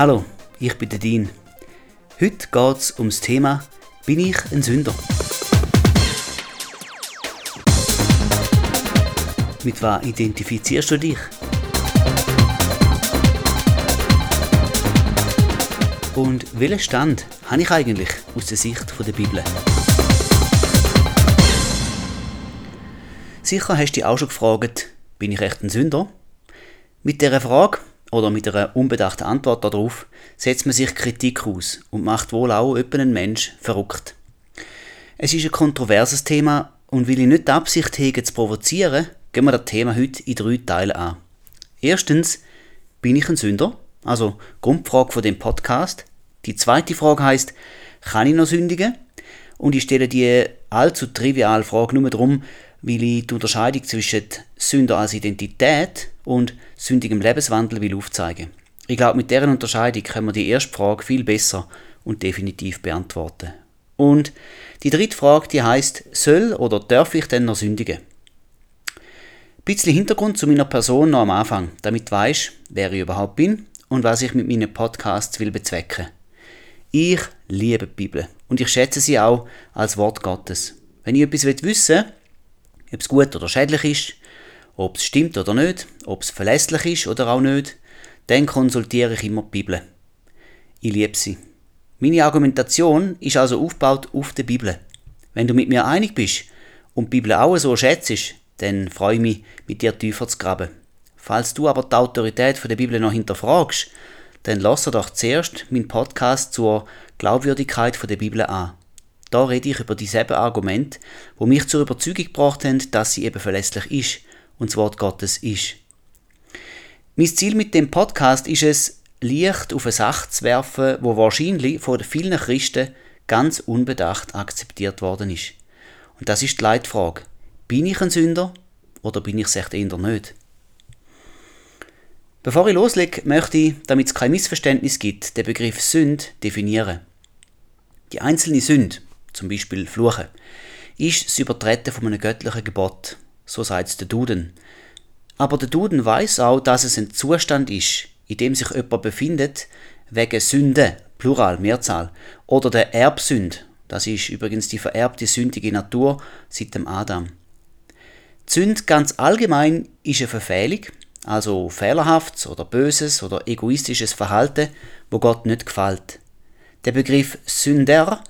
Hallo, ich bin der Dean. Heute geht es ums Thema Bin ich ein Sünder? Mit was identifizierst du dich? Und welchen Stand habe ich eigentlich aus der Sicht der Bibel? Sicher hast du dich auch schon gefragt, bin ich echt ein Sünder? Mit dieser Frage oder mit einer unbedachten Antwort darauf setzt man sich Kritik aus und macht wohl auch einen Mensch verrückt. Es ist ein kontroverses Thema und weil ich nicht die Absicht hege zu provozieren, gehen wir das Thema heute in drei Teile an. Erstens, bin ich ein Sünder? Also Grundfrage von dem Podcast. Die zweite Frage heißt, kann ich noch sündigen? Und ich stelle die allzu triviale Frage nur darum, weil ich die Unterscheidung zwischen Sünder als Identität und sündigem Lebenswandel will aufzeigen. Ich glaube, mit deren Unterscheidung können wir die erste Frage viel besser und definitiv beantworten. Und die dritte Frage, die heißt, soll oder darf ich denn noch sündigen? Ein bisschen Hintergrund zu meiner Person noch am Anfang, damit du weißt, wer ich überhaupt bin und was ich mit meinen Podcasts will bezwecken. Ich liebe die Bibel und ich schätze sie auch als Wort Gottes. Wenn ich etwas wissen will, ob es gut oder schädlich ist, ob es stimmt oder nicht, ob es verlässlich ist oder auch nicht, dann konsultiere ich immer die Bibel. Ich liebe sie. Meine Argumentation ist also aufgebaut auf der Bibel. Wenn du mit mir einig bist und die Bibel auch so schätzt, dann freue ich mich, mit dir tiefer zu graben. Falls du aber die Autorität der Bibel noch hinterfragst, dann lass doch zuerst meinen Podcast zur Glaubwürdigkeit der Bibel an. Da rede ich über dieselben Argumente, wo mich zur Überzeugung gebracht haben, dass sie eben verlässlich ist und das Wort Gottes ist. Mein Ziel mit dem Podcast ist es, Licht auf eine Sache zu werfen, wo wahrscheinlich von vielen Christen ganz unbedacht akzeptiert worden ist. Und das ist die Leitfrage. Bin ich ein Sünder oder bin ich es echt eher nicht? Bevor ich loslege, möchte ich, damit es kein Missverständnis gibt, den Begriff Sünd definieren. Die einzelne Sünde, zum Beispiel Fluchen, ist das Übertreten von einem göttlichen Gebot. So sagt es der Duden. Aber der Duden weiß auch, dass es ein Zustand ist, in dem sich jemand befindet, wegen Sünde, Plural, Mehrzahl, oder der Erbsünd, das ist übrigens die vererbte sündige Natur seit dem Adam. Die Sünde ganz allgemein ist eine Verfehlung, also fehlerhaftes oder böses oder egoistisches Verhalten, wo Gott nicht gefällt. Der Begriff Sünder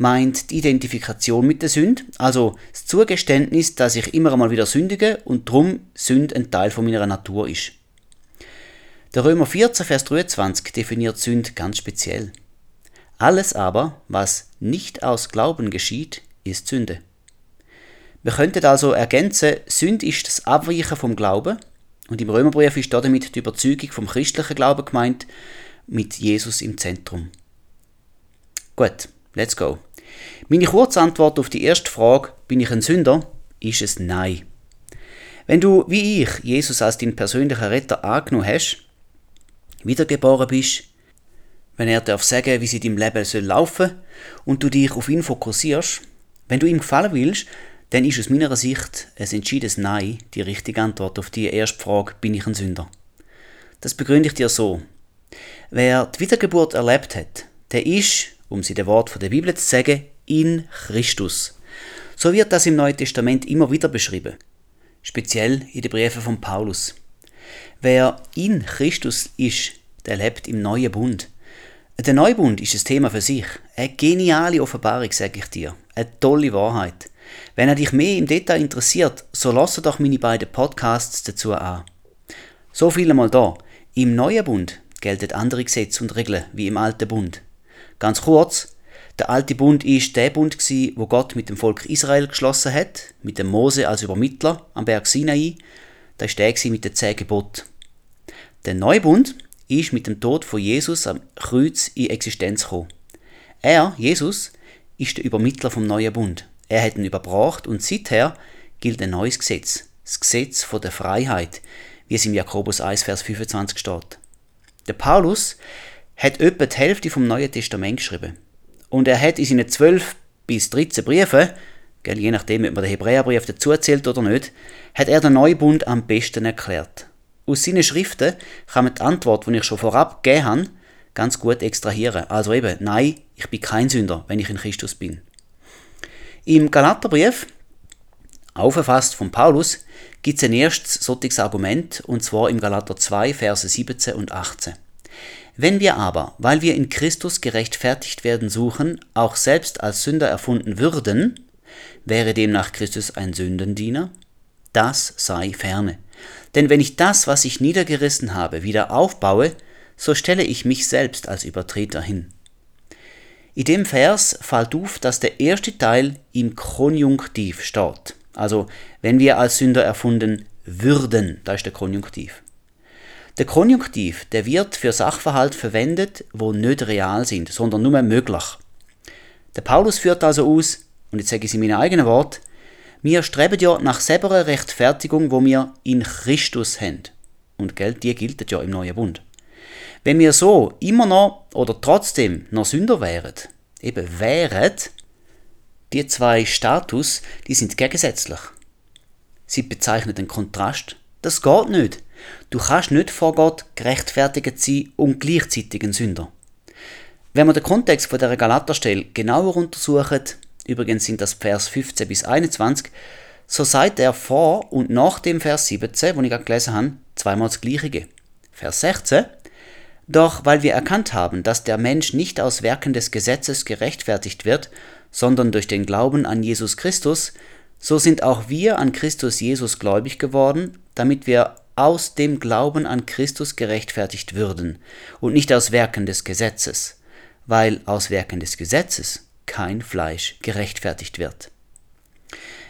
meint die Identifikation mit der Sünde, also das Zugeständnis, dass ich immer einmal wieder sündige und drum Sünde ein Teil von meiner Natur ist. Der Römer 14, Vers 23 definiert Sünde ganz speziell. Alles aber, was nicht aus Glauben geschieht, ist Sünde. Wir könnten also ergänzen, Sünde ist das Abweichen vom Glauben und im Römerbrief ist damit die Überzeugung vom christlichen Glauben gemeint, mit Jesus im Zentrum. Gut, let's go. Meine Kurzantwort auf die erste Frage, bin ich ein Sünder, ist es Nein. Wenn du, wie ich, Jesus als deinen persönlichen Retter angenommen hast, wiedergeboren bist, wenn er darf sagen, wie sie deinem Leben soll laufen und du dich auf ihn fokussierst, wenn du ihm gefallen willst, dann ist aus meiner Sicht ein entschiedenes Nein die richtige Antwort auf die erste Frage, bin ich ein Sünder? Das begründe ich dir so. Wer die Wiedergeburt erlebt hat, der ist, um sie den Wort der Bibel zu sagen, in Christus. So wird das im Neuen Testament immer wieder beschrieben, speziell in den Briefen von Paulus. Wer in Christus ist, der lebt im neuen Bund. Der Neubund ist ein Thema für sich. Eine geniale Offenbarung, sage ich dir. Eine tolle Wahrheit. Wenn er dich mehr im Detail interessiert, so lasse doch meine beiden Podcasts dazu an. So viel einmal da. Im neuen Bund gelten andere Gesetze und Regeln wie im alten Bund. Ganz kurz, der alte Bund ist der Bund gsi, wo Gott mit dem Volk Israel geschlossen hat, mit dem Mose als Übermittler am Berg Sinai. Das ist der mit den zehn. Der neue Bund ist mit dem Tod von Jesus am Kreuz in Existenz gekommen. Er, Jesus, ist der Übermittler vom neuen Bund. Er hat ihn überbracht und seither gilt ein neues Gesetz, das Gesetz von der Freiheit, wie es im Jakobus 1, Vers 25 steht. Der Paulus hat etwa die Hälfte vom Neuen Testament geschrieben. Und er hat in seinen 12 bis 13 Briefen, je nachdem, ob man den Hebräerbrief dazu zählt oder nicht, hat er den Neubund am besten erklärt. Aus seinen Schriften kann man die Antwort, die ich schon vorab gegeben habe, ganz gut extrahieren. Also eben, nein, ich bin kein Sünder, wenn ich in Christus bin. Im Galaterbrief, aufgefasst von Paulus, gibt es ein erstes solches Argument, und zwar im Galater 2, Verse 17 und 18. Wenn wir aber, weil wir in Christus gerechtfertigt werden suchen, auch selbst als Sünder erfunden würden, wäre demnach Christus ein Sündendiener? Das sei ferne. Denn wenn ich das, was ich niedergerissen habe, wieder aufbaue, so stelle ich mich selbst als Übertreter hin. In dem Vers fällt auf, dass der erste Teil im Konjunktiv steht. Also, wenn wir als Sünder erfunden würden, da ist der Konjunktiv. Der Konjunktiv, der wird für Sachverhalt verwendet, wo nicht real sind, sondern nur möglich. Der Paulus führt also aus, und jetzt sage ich es in meinen eigenen Worten, wir streben ja nach selber Rechtfertigung, wo wir in Christus haben. Und Geld, die gilt ja im neuen Bund. Wenn wir so immer noch oder trotzdem noch Sünder wären, eben wären, die zwei Status, die sind gegensätzlich. Sie bezeichnen den Kontrast. Das geht nicht. Du kannst nicht vor Gott gerechtfertigt sein und gleichzeitig ein Sünder. Wenn wir den Kontext von der Galaterstelle genauer untersuchen, übrigens sind das Vers 15 bis 21, so sagt er vor und nach dem Vers 17, wo ich gerade gelesen habe, zweimal das Gleiche. Vers 16, doch weil wir erkannt haben, dass der Mensch nicht aus Werken des Gesetzes gerechtfertigt wird, sondern durch den Glauben an Jesus Christus, so sind auch wir an Christus Jesus gläubig geworden, damit wir aus dem Glauben an Christus gerechtfertigt würden und nicht aus Werken des Gesetzes, weil aus Werken des Gesetzes kein Fleisch gerechtfertigt wird.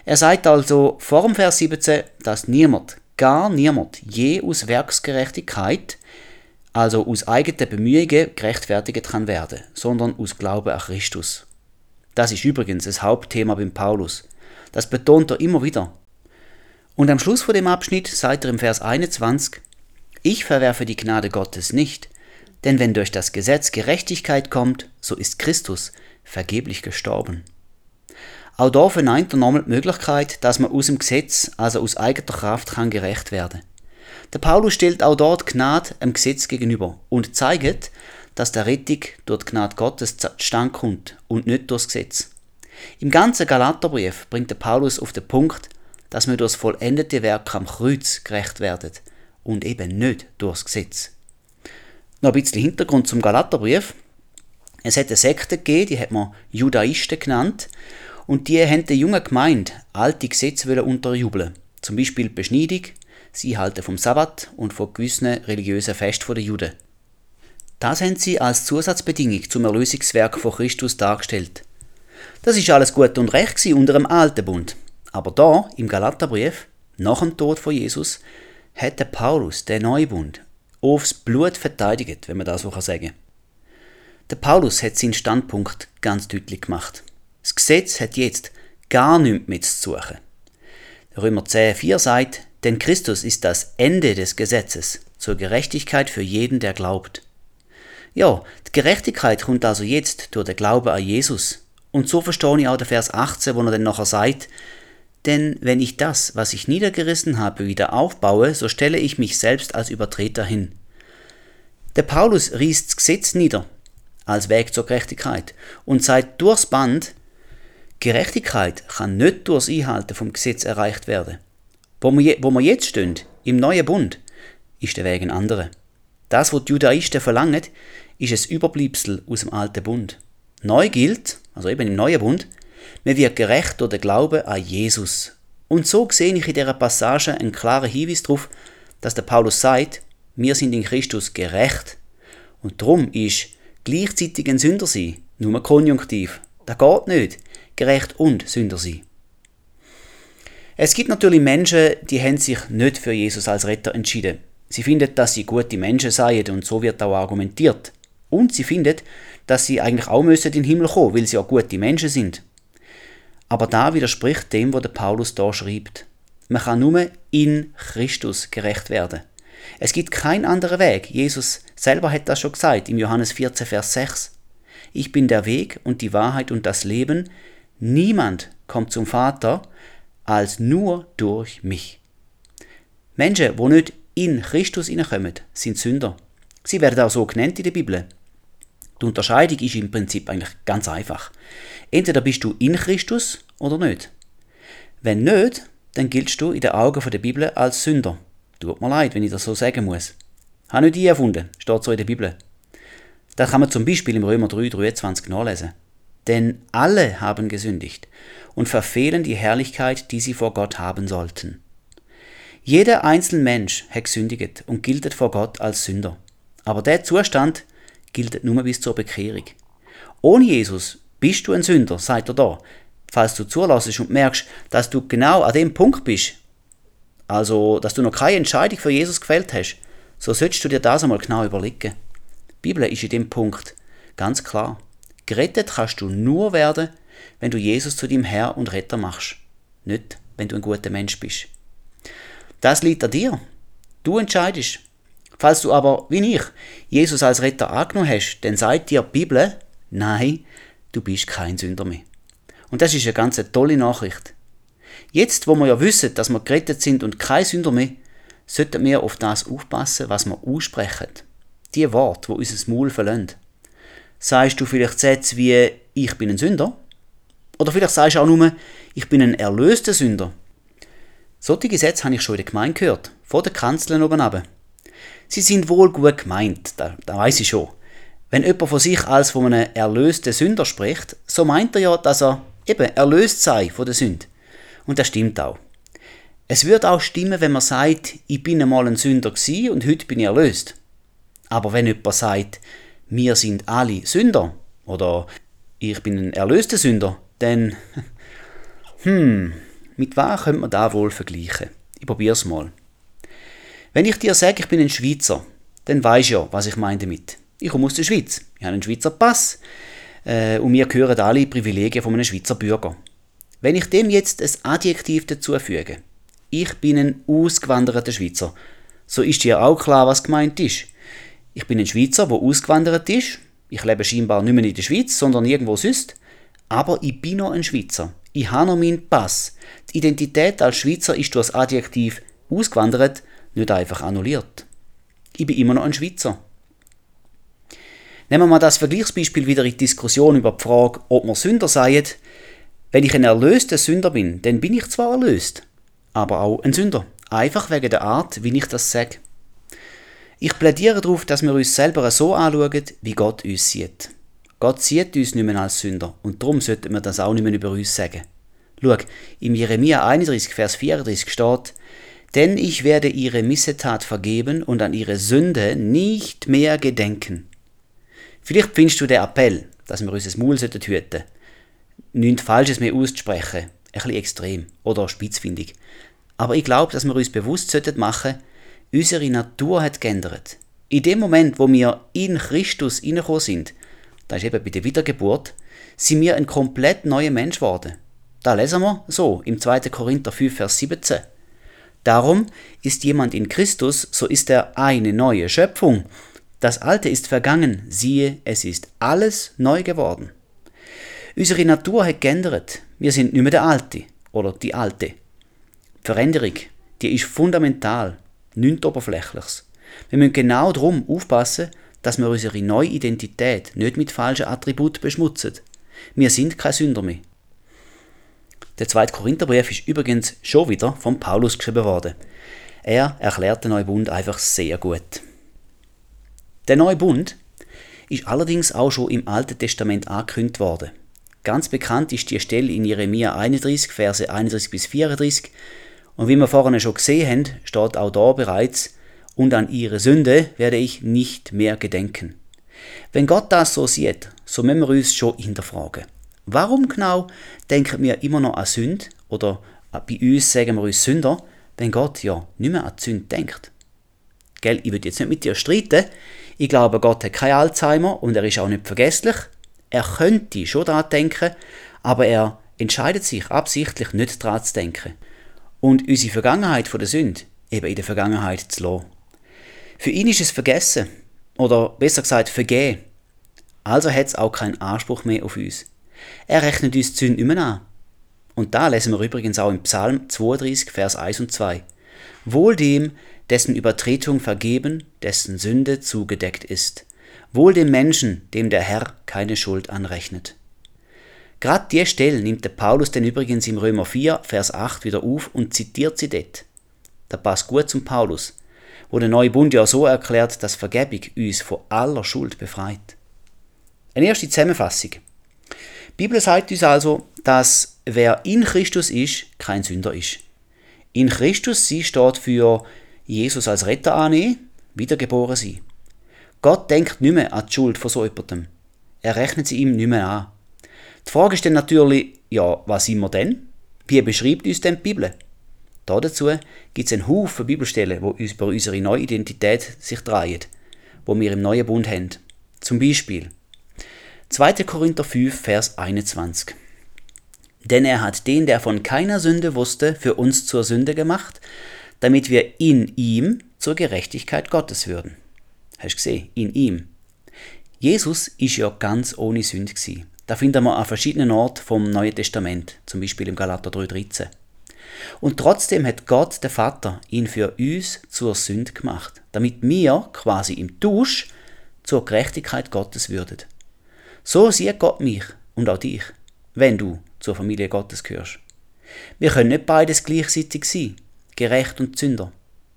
Er sagt also vor dem Vers 17, dass niemand, gar niemand je aus Werksgerechtigkeit also aus eigenen Bemühungen gerechtfertigt kann werden, sondern aus Glauben an Christus. Das ist übrigens das Hauptthema beim Paulus. Das betont er immer wieder. Und am Schluss von dem Abschnitt sagt er im Vers 21, Ich verwerfe die Gnade Gottes nicht, denn wenn durch das Gesetz Gerechtigkeit kommt, so ist Christus vergeblich gestorben. Auch da verneint er nochmal die Möglichkeit, dass man aus dem Gesetz, also aus eigener Kraft, kann gerecht werden. Der Paulus stellt auch dort Gnade dem Gesetz gegenüber und zeigt, dass der Rettung durch die Gnade Gottes zustande kommt und nicht durchs Gesetz. Im ganzen Galaterbrief bringt der Paulus auf den Punkt, dass wir durch das vollendete Werk am Kreuz gerecht werden und eben nicht durchs Gesetz. Noch ein bisschen Hintergrund zum Galaterbrief. Es hat eine Sekte gegeben, die hat man Judaisten genannt, und die haben der jungen Gemeinde alte Gesetze unterjubeln. Zum Beispiel Beschneidung, Sie halten vom Sabbat und von gewissen religiösen Festen der Juden. Das haben sie als Zusatzbedingung zum Erlösungswerk von Christus dargestellt. Das ist alles gut und recht unter dem alten Bund. Aber da, im Galaterbrief, nach dem Tod von Jesus, hat der Paulus den neuen Bund aufs Blut verteidigt, wenn man das so sagen kann. Der Paulus hat seinen Standpunkt ganz deutlich gemacht. Das Gesetz hat jetzt gar nichts mit zu suchen. Römer 10, 4 sagt, denn Christus ist das Ende des Gesetzes zur Gerechtigkeit für jeden, der glaubt. Ja, die Gerechtigkeit kommt also jetzt durch den Glauben an Jesus. Und so verstehe ich auch den Vers 18, wo er dann nachher sagt, denn wenn ich das, was ich niedergerissen habe, wieder aufbaue, so stelle ich mich selbst als Übertreter hin. Der Paulus riest das Gesetz nieder, als Weg zur Gerechtigkeit, und sagt durchs Band, Gerechtigkeit kann nicht durchs Einhalten vom Gesetz erreicht werden. Wo wir, wo wir jetzt stehen, im neuen Bund, ist der Weg ein anderer. Das, was die Judaisten verlangen, ist ein Überbleibsel aus dem alten Bund. Neu gilt, also eben im neuen Bund, man wird gerecht durch den Glauben an Jesus. Und so sehe ich in dieser Passage einen klaren Hinweis darauf, dass der Paulus sagt, wir sind in Christus gerecht. Und darum ist gleichzeitig ein Sünder sein nur Konjunktiv. Das geht nicht. Gerecht und Sünder sein. Es gibt natürlich Menschen, die haben sich nicht für Jesus als Retter entschieden. Sie finden, dass sie gute Menschen seien und so wird auch argumentiert. Und sie finden, dass sie eigentlich auch müssen in den Himmel kommen, weil sie auch gute Menschen sind. Aber da widerspricht dem, was der Paulus da schreibt. Man kann nur in Christus gerecht werden. Es gibt keinen anderen Weg. Jesus selber hat das schon gesagt im Johannes 14, Vers 6. Ich bin der Weg und die Wahrheit und das Leben. Niemand kommt zum Vater als nur durch mich. Menschen, die nicht in Christus hineinkommen, sind Sünder. Sie werden auch so genannt in der Bibel. Die Unterscheidung ist im Prinzip eigentlich ganz einfach. Entweder bist du in Christus oder nicht. Wenn nicht, dann giltst du in den Augen der Bibel als Sünder. Tut mir leid, wenn ich das so sagen muss. Habe nicht ich erfunden, steht so in der Bibel. Das kann man zum Beispiel im Römer 3, 23 nachlesen. Denn alle haben gesündigt und verfehlen die Herrlichkeit, die sie vor Gott haben sollten. Jeder einzelne Mensch hat gesündigt und gilt vor Gott als Sünder. Aber der Zustand gilt nur bis zur Bekehrung. Ohne Jesus bist du ein Sünder, sagt er da. Falls du zulässt und merkst, dass du genau an dem Punkt bist, also dass du noch keine Entscheidung für Jesus gefällt hast, so solltest du dir das einmal genau überlegen. Die Bibel ist in dem Punkt ganz klar. Gerettet kannst du nur werden, wenn du Jesus zu deinem Herr und Retter machst. Nicht, wenn du ein guter Mensch bist. Das liegt an dir. Du entscheidest. Falls du aber, wie ich, Jesus als Retter angenommen hast, dann sagt dir die Bibel, nein, du bist kein Sünder mehr. Und das ist eine ganz tolle Nachricht. Jetzt, wo wir ja wissen, dass wir gerettet sind und kein Sünder mehr, sollten wir auf das aufpassen, was wir aussprechen. Die Worte, wo unser Maul verlassen. Sagst du vielleicht Sätze wie Ich bin ein Sünder? Oder vielleicht sagst du auch nur Ich bin ein erlöster Sünder. Solche Sätze habe ich schon in der Gemeinde gehört, von den Kanzeln oben. Sie sind wohl gut gemeint, da, da weiß ich schon. Wenn jemand von sich als von einem erlösten Sünder spricht, so meint er ja, dass er eben erlöst sei von der Sünde. Und das stimmt auch. Es wird auch stimmen, wenn man sagt, ich bin einmal ein Sünder gewesen und heute bin ich erlöst. Aber wenn jemand sagt, wir sind alle Sünder oder ich bin ein erlöster Sünder, dann, hm, mit was könnte man da wohl vergleichen? Ich probiere es mal. Wenn ich dir sage, ich bin ein Schweizer, dann du ja, was ich meine damit. Ich komme aus der Schweiz, ich habe einen Schweizer Pass äh, und mir gehören alle Privilegien von einem Schweizer Bürger. Wenn ich dem jetzt ein Adjektiv dazufüge, ich bin ein ausgewanderter Schweizer, so ist dir auch klar, was gemeint ist. Ich bin ein Schweizer, der ausgewandert ist. Ich lebe scheinbar nicht mehr in der Schweiz, sondern irgendwo sonst. Aber ich bin noch ein Schweizer. Ich habe noch meinen Pass. Die Identität als Schweizer ist durch das Adjektiv ausgewandert nicht einfach annulliert. Ich bin immer noch ein Schweizer. Nehmen wir mal das Vergleichsbeispiel wieder in die Diskussion über die Frage, ob wir Sünder seien. Wenn ich ein erlöster Sünder bin, dann bin ich zwar erlöst, aber auch ein Sünder. Einfach wegen der Art, wie ich das sage. Ich plädiere darauf, dass wir uns selber so anschauen, wie Gott uns sieht. Gott sieht uns nicht mehr als Sünder und darum sollten wir das auch nicht mehr über uns sagen. Schau, im Jeremia 31, Vers 34 steht, denn ich werde ihre Missetat vergeben und an ihre Sünde nicht mehr gedenken. Vielleicht findest du den Appell, dass wir unser Maul hüten sollten. Nichts Falsches mehr auszusprechen. Ein bisschen extrem oder spitzfindig. Aber ich glaube, dass wir uns bewusst machen sollten, unsere Natur hat geändert. In dem Moment, wo wir in Christus hineingekommen sind, das ist eben bei der Wiedergeburt, sind wir ein komplett neuer Mensch geworden. Da lesen wir so im 2. Korinther 5, Vers 17. Darum ist jemand in Christus, so ist er eine neue Schöpfung. Das Alte ist vergangen, siehe, es ist alles neu geworden. Unsere Natur hat geändert. Wir sind nicht mehr der Alte oder die Alte. Die Veränderung, die ist fundamental, nichts Oberflächliches. Wir müssen genau darum aufpassen, dass wir unsere neue Identität nicht mit falschen Attributen beschmutzen. Wir sind kein Sünder mehr. Der zweite Korintherbrief ist übrigens schon wieder von Paulus geschrieben worden. Er erklärt den neuen Bund einfach sehr gut. Der neue Bund ist allerdings auch schon im Alten Testament angekündigt worden. Ganz bekannt ist die Stelle in Jeremia 31, Verse 31 bis 34. Und wie wir vorhin schon gesehen haben, steht auch da bereits, und an ihre Sünde werde ich nicht mehr gedenken. Wenn Gott das so sieht, so müssen wir uns schon hinterfragen. Warum genau denken wir immer noch an Sünde oder bei uns sagen wir uns Sünder, wenn Gott ja nicht mehr an die Sünde denkt? Gell, ich würde jetzt nicht mit dir streiten. Ich glaube, Gott hat kein Alzheimer und er ist auch nicht vergesslich. Er könnte schon daran denken, aber er entscheidet sich absichtlich nicht daran zu denken. Und unsere Vergangenheit von der Sünde eben in der Vergangenheit zu lassen. Für ihn ist es vergessen. Oder besser gesagt, vergehen. Also hat es auch keinen Anspruch mehr auf uns. Er rechnet uns die Sünde immer an. Und da lesen wir übrigens auch im Psalm 32, Vers 1 und 2. Wohl dem, dessen Übertretung vergeben, dessen Sünde zugedeckt ist. Wohl dem Menschen, dem der Herr keine Schuld anrechnet. Gerade die Stelle nimmt der Paulus denn übrigens im Römer 4, Vers 8 wieder auf und zitiert sie dort. Da passt gut zum Paulus, wo der neue Bund ja so erklärt, dass Vergebung uns von aller Schuld befreit. Eine erste Zusammenfassung. Die Bibel sagt uns also, dass wer in Christus ist, kein Sünder ist. In Christus sie steht für Jesus als Retter annehmen, wiedergeboren sein. Gott denkt nicht mehr an die Schuld von so jemandem. Er rechnet sie ihm nicht mehr an. Die Frage ist dann natürlich, ja, was sind wir denn? Wie beschreibt uns denn die Bibel? Dazu gibt es einen Haufen Bibelstellen, die uns über unsere neue Identität sich drehen, wo wir im neuen Bund haben. Zum Beispiel 2. Korinther 5, Vers 21. Denn er hat den, der von keiner Sünde wusste, für uns zur Sünde gemacht, damit wir in ihm zur Gerechtigkeit Gottes würden. Hast du gesehen? In ihm. Jesus ist ja ganz ohne Sünde gewesen. Da finden wir an verschiedenen Orten vom Neuen Testament, zum Beispiel im Galater 3,13. Und trotzdem hat Gott, der Vater, ihn für uns zur Sünde gemacht, damit wir quasi im Tausch zur Gerechtigkeit Gottes würden. So sieht Gott mich und auch dich, wenn du zur Familie Gottes gehörst. Wir können nicht beides gleichzeitig sein, gerecht und Sünder.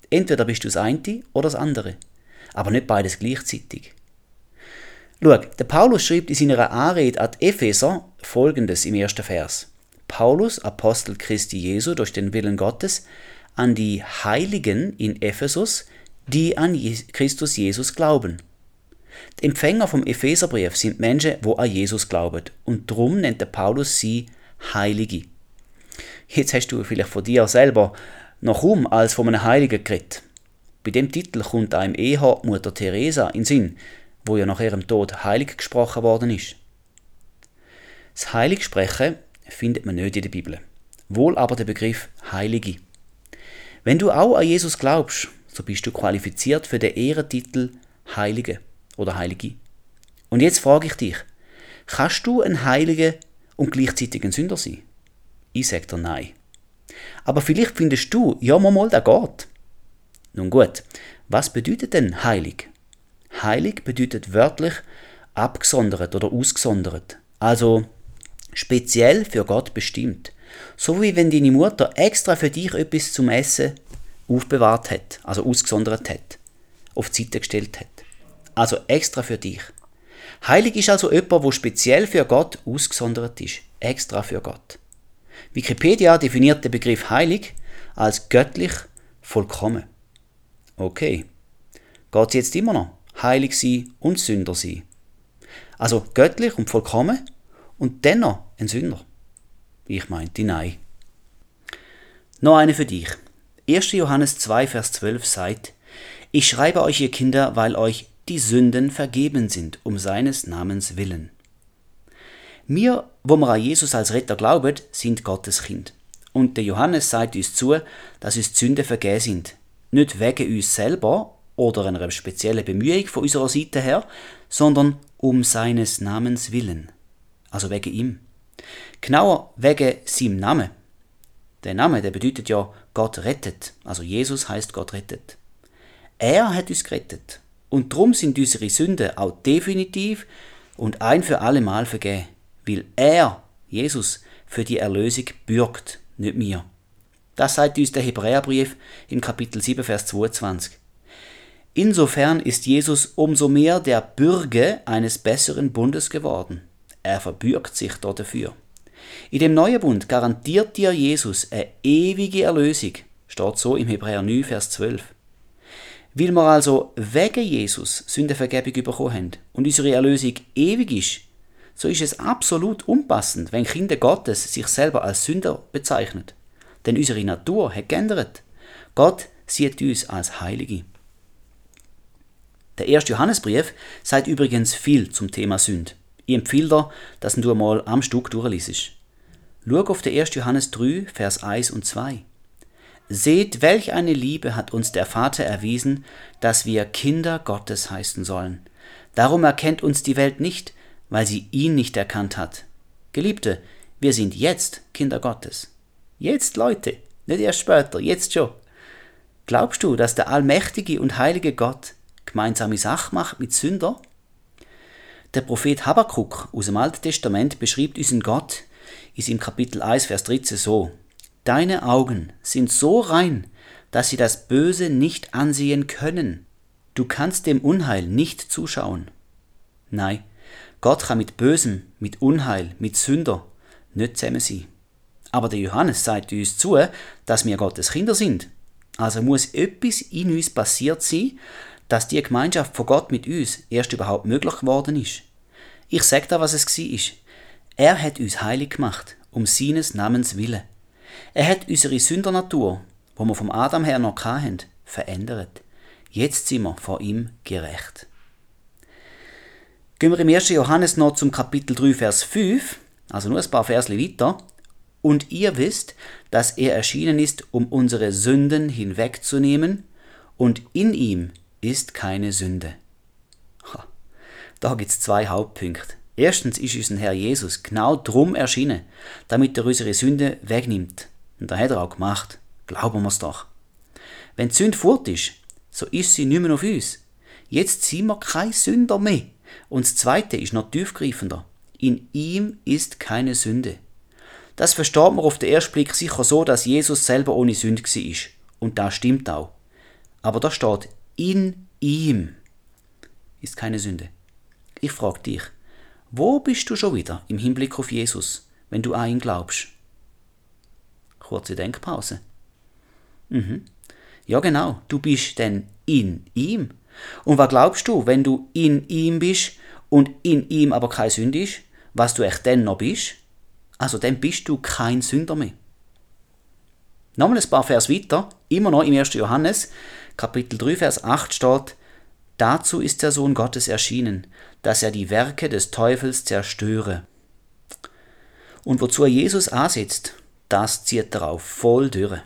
Entweder bist du das eine oder das andere, aber nicht beides gleichzeitig. Schau, der Paulus schreibt in seiner Anrede an Epheser folgendes im ersten Vers. Paulus, Apostel Christi Jesu durch den Willen Gottes, an die Heiligen in Ephesus, die an Christus Jesus glauben. Die Empfänger vom Epheserbrief sind Menschen, wo an Jesus glauben, und darum nennt der Paulus sie Heilige. Jetzt hast du vielleicht von dir selber noch um als von einem Heiligen geredet. Bei dem Titel kommt einem eher Mutter Teresa in Sinn, wo ja nach ihrem Tod heilig gesprochen worden ist. Das Heiligsprechen findet man nicht in der Bibel, wohl aber der Begriff Heilige. Wenn du auch an Jesus glaubst, so bist du qualifiziert für den Ehrentitel Heilige oder Heilige. Und jetzt frage ich dich, kannst du ein Heiliger und gleichzeitig ein Sünder sein? Ich sage dir nein. Aber vielleicht findest du, ja mal, der geht. Nun gut, was bedeutet denn heilig? Heilig bedeutet wörtlich abgesondert oder ausgesondert. Also speziell für Gott bestimmt. So wie wenn deine Mutter extra für dich etwas zum Essen aufbewahrt hat, also ausgesondert hat, auf die Seite gestellt hat. Also extra für dich. Heilig ist also jemand, wo speziell für Gott ausgesondert ist, extra für Gott. Wikipedia definiert den Begriff heilig als göttlich vollkommen. Okay. Geht es jetzt immer noch? Heilig sein und Sünder sein. Also göttlich und vollkommen und dennoch ein Sünder. Ich meinte nein. Noch eine für dich. 1. Johannes 2, Vers 12 sagt, Ich schreibe euch, ihr Kinder, weil euch die Sünden vergeben sind, um seines Namens willen. Wir, wo wir an Jesus als Retter glauben, sind Gottes Kind. Und der Johannes sagt uns zu, dass uns die Sünden vergeben sind. Nicht wegen uns selber oder einer speziellen Bemühung von unserer Seite her, sondern um seines Namens willen. Also wegen ihm. Genauer wegen seinem Namen. Der Name, der bedeutet ja Gott rettet. Also Jesus heißt Gott rettet. Er hat uns gerettet. Und drum sind unsere Sünden auch definitiv und ein für alle Mal vergeben. Weil er, Jesus, für die Erlösung bürgt, nicht mir. Das sagt uns der Hebräerbrief im Kapitel 7, Vers 22. Insofern ist Jesus umso mehr der Bürger eines besseren Bundes geworden. Er verbürgt sich dort dafür. In dem neuen Bund garantiert dir Jesus eine ewige Erlösung, steht so im Hebräer 9, Vers 12. Weil wir also wegen Jesus Sündenvergebung bekommen haben und unsere Erlösung ewig ist, so ist es absolut unpassend, wenn Kinder Gottes sich selber als Sünder bezeichnen. Denn unsere Natur hat geändert. Gott sieht uns als Heilige. Der erste Johannesbrief sagt übrigens viel zum Thema Sünd. Ich empfehle dir, dass du mal am Stück durchliest. Schau auf den 1. Johannes 3, Vers 1 und 2. Seht, welch eine Liebe hat uns der Vater erwiesen, dass wir Kinder Gottes heißen sollen. Darum erkennt uns die Welt nicht, weil sie ihn nicht erkannt hat. Geliebte, wir sind jetzt Kinder Gottes. Jetzt, Leute, nicht erst später, jetzt schon. Glaubst du, dass der allmächtige und heilige Gott gemeinsame Sache macht mit Sünder? Der Prophet Habakkuk aus dem Alten Testament beschreibt unseren Gott in seinem Kapitel 1, Vers 13 so. Deine Augen sind so rein, dass sie das Böse nicht ansehen können. Du kannst dem Unheil nicht zuschauen. Nein, Gott kann mit Bösem, mit Unheil, mit Sünder nicht zusammen sein. Aber der Johannes sagt uns zu, dass wir Gottes Kinder sind. Also muss etwas in uns passiert sein, dass die Gemeinschaft von Gott mit uns erst überhaupt möglich geworden ist. Ich sage da, was es war. Er hat uns heilig gemacht, um seines Namens willen. Er hat unsere Sündernatur, wo wir vom Adam her noch hatten, verändert. Jetzt sind wir vor ihm gerecht. Gehen wir im 1. Johannes noch zum Kapitel 3, Vers 5, also nur ein paar Versli weiter. Und ihr wisst, dass er erschienen ist, um unsere Sünden hinwegzunehmen, und in ihm ist keine Sünde. Da gibt es zwei Hauptpunkte. Erstens ist unser Herr Jesus genau drum erschienen, damit er unsere Sünde wegnimmt. Und das hat er auch gemacht. Glauben wir es doch. Wenn die Sünde fort ist, so ist sie nicht mehr auf uns. Jetzt sind wir kein Sünder mehr. Und das Zweite ist noch tiefgreifender. In ihm ist keine Sünde. Das versteht man auf den ersten Blick sicher so, dass Jesus selber ohne Sünde war. Und das stimmt auch. Aber da steht, in ihm ist keine Sünde. Ich frage dich, wo bist du schon wieder im Hinblick auf Jesus, wenn du an ihn glaubst? Kurze Denkpause. Mhm. Ja, genau, du bist denn in ihm. Und was glaubst du, wenn du in ihm bist und in ihm aber keine Sünde ist, was du echt denn noch bist? Also dann bist du kein Sünder mehr. Nochmal ein paar Vers weiter, immer noch im 1. Johannes, Kapitel 3, Vers 8 steht, Dazu ist der Sohn Gottes erschienen, dass er die Werke des Teufels zerstöre. Und wozu er Jesus ansetzt, das zieht er auf voll durch.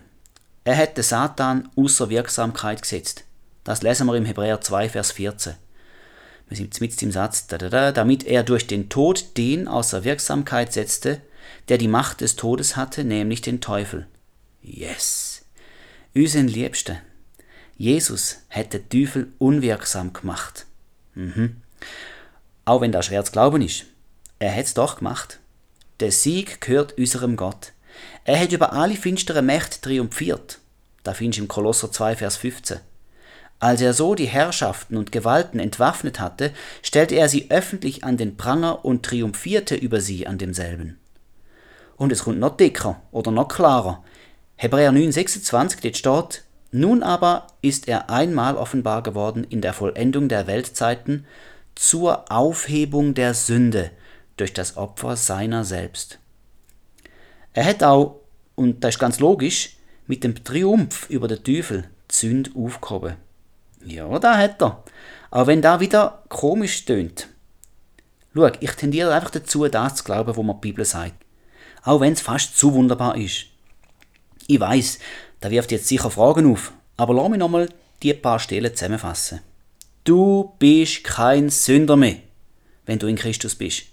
Er hätte Satan außer Wirksamkeit gesetzt. Das lesen wir im Hebräer 2, Vers 14. Wir sind mit im Satz, damit er durch den Tod den außer Wirksamkeit setzte, der die Macht des Todes hatte, nämlich den Teufel. Yes! Unseren Liebsten. Jesus hat den Teufel unwirksam gemacht. Mhm. Auch wenn das schwer zu glauben ist. Er hat es doch gemacht. Der Sieg gehört unserem Gott. Er hat über alle finsteren Mächte triumphiert. Da findest du im Kolosser 2, Vers 15. Als er so die Herrschaften und Gewalten entwaffnet hatte, stellte er sie öffentlich an den Pranger und triumphierte über sie an demselben. Und es kommt noch dicker oder noch klarer. Hebräer 9, 26, dort steht, nun aber ist er einmal offenbar geworden in der Vollendung der Weltzeiten zur Aufhebung der Sünde durch das Opfer seiner selbst. Er hat auch, und das ist ganz logisch, mit dem Triumph über den Teufel die Sünde aufgehoben. Ja, da hat er. Auch wenn da wieder komisch tönt. Schau, ich tendiere einfach dazu, das zu glauben, wo man die Bibel sagt. Auch wenn es fast zu wunderbar ist. Ich weiß, da wirft jetzt sicher Fragen auf, aber lass mich nochmal die paar Stellen zusammenfassen. Du bist kein Sünder mehr, wenn du in Christus bist.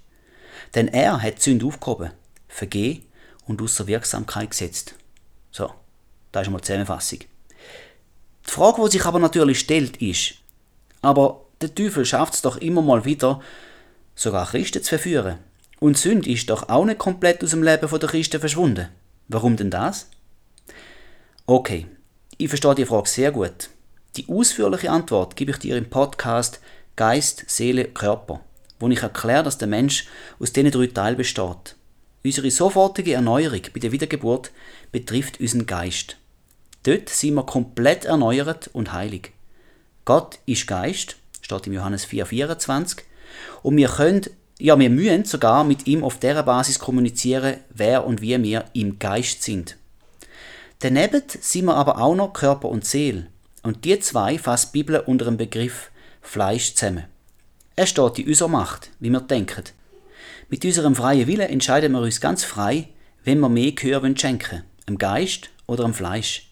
Denn er hat Sünde aufgehoben, vergeben und außer Wirksamkeit gesetzt. So, da ist mal die Zusammenfassung. Die Frage, die sich aber natürlich stellt, ist, aber der Teufel schafft es doch immer mal wieder, sogar Christen zu verführen. Und Sünde ist doch auch nicht komplett aus dem Leben der Christen verschwunden. Warum denn das? Okay, ich verstehe die Frage sehr gut. Die ausführliche Antwort gebe ich dir im Podcast Geist, Seele, Körper, wo ich erkläre, dass der Mensch aus diesen drei Teilen besteht. Unsere sofortige Erneuerung bei der Wiedergeburt betrifft unseren Geist. Dort sind wir komplett erneuert und heilig. Gott ist Geist, steht im Johannes 4,24, und wir können, ja, wir müssen sogar mit ihm auf der Basis kommunizieren, wer und wie wir im Geist sind. Daneben sind wir aber auch noch Körper und Seele. Und die zwei fasst die Bibel unter dem Begriff Fleisch zusammen. Es steht in unserer Macht, wie wir denken. Mit unserem freien Willen entscheiden wir uns ganz frei, wenn wir mehr Gehör schenken im Geist oder im Fleisch.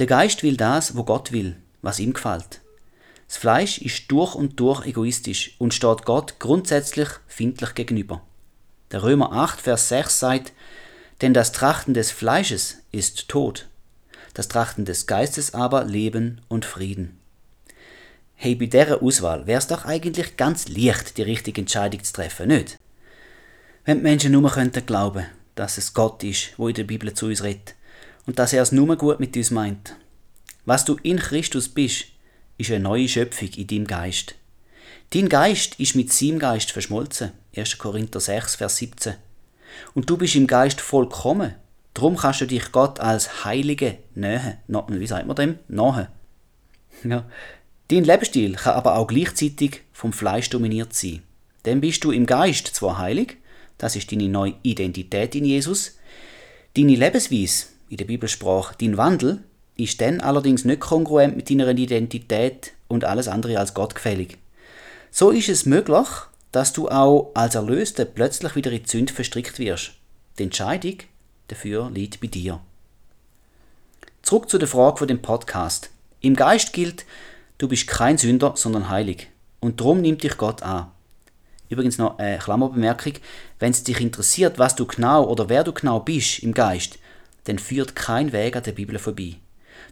Der Geist will das, wo Gott will, was ihm gefällt. Das Fleisch ist durch und durch egoistisch und steht Gott grundsätzlich findlich gegenüber. Der Römer 8, Vers 6 sagt, denn das Trachten des Fleisches ist Tod, das Trachten des Geistes aber Leben und Frieden. Hey, bei dieser Auswahl wäre es doch eigentlich ganz leicht, die richtige Entscheidung zu treffen, nicht? Wenn die Menschen nur könnten glauben, dass es Gott ist, wo in der Bibel zu uns redet und dass er es nur gut mit uns meint. Was du in Christus bist, ist eine neue Schöpfung in deinem Geist. Dein Geist ist mit seinem Geist verschmolzen. 1. Korinther 6, Vers 17. Und du bist im Geist vollkommen. Darum kannst du dich Gott als Heilige nähen. Wie sagt man dem? Nahen. Ja. Dein Lebensstil kann aber auch gleichzeitig vom Fleisch dominiert sein. Dann bist du im Geist zwar heilig, das ist deine neue Identität in Jesus, deine Lebensweise, in der Bibelsprache dein Wandel, ist dann allerdings nicht kongruent mit deiner Identität und alles andere als gottgefällig. So ist es möglich, dass du auch als Erlöster plötzlich wieder in die Sünde verstrickt wirst. Die Entscheidung dafür liegt bei dir. Zurück zu der Frage von dem Podcast. Im Geist gilt, du bist kein Sünder, sondern heilig. Und darum nimmt dich Gott an. Übrigens noch eine Klammerbemerkung, wenn es dich interessiert, was du genau oder wer du genau bist im Geist, dann führt kein Weg an der Bibel vorbei.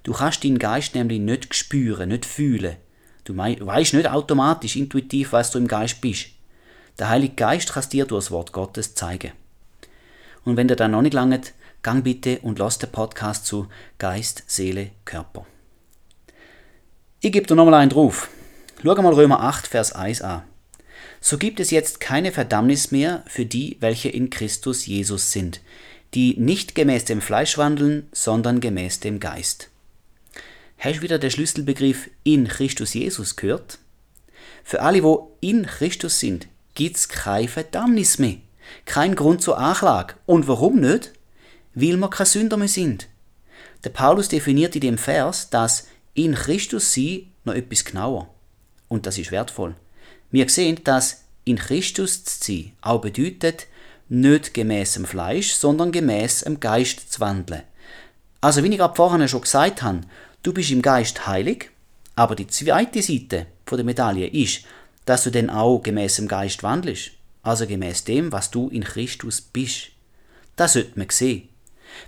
Du kannst deinen Geist nämlich nicht spüren, nicht fühlen. Du weißt nicht automatisch, intuitiv, was du im Geist bist. Der Heilige Geist kann dir durch das Wort Gottes zeigen. Und wenn dir dann noch nicht langt, gang bitte und lass den Podcast zu Geist, Seele, Körper. Ich gebe dir nochmal einen drauf. Schau mal Römer 8, Vers 1 an. So gibt es jetzt keine Verdammnis mehr für die, welche in Christus Jesus sind, die nicht gemäß dem Fleisch wandeln, sondern gemäß dem Geist. Hast du wieder den Schlüsselbegriff in Christus Jesus gehört? Für alle, wo in Christus sind, gibt's keine Verdammnis mehr. Kein Grund zur Anklage. Und warum nicht? Weil wir keine Sünder mehr sind. Der Paulus definiert in dem Vers, dass in Christus sie noch etwas genauer. Und das ist wertvoll. Wir sehen, dass in Christus zu sein auch bedeutet, nicht gemäß dem Fleisch, sondern gemäß dem Geist zu wandeln. Also, wie ich gerade vorhin schon gesagt habe, Du bist im Geist heilig, aber die zweite Seite der Medaille ist, dass du dann auch gemäß dem Geist wandelst, also gemäß dem, was du in Christus bist. Das sollte man sehen.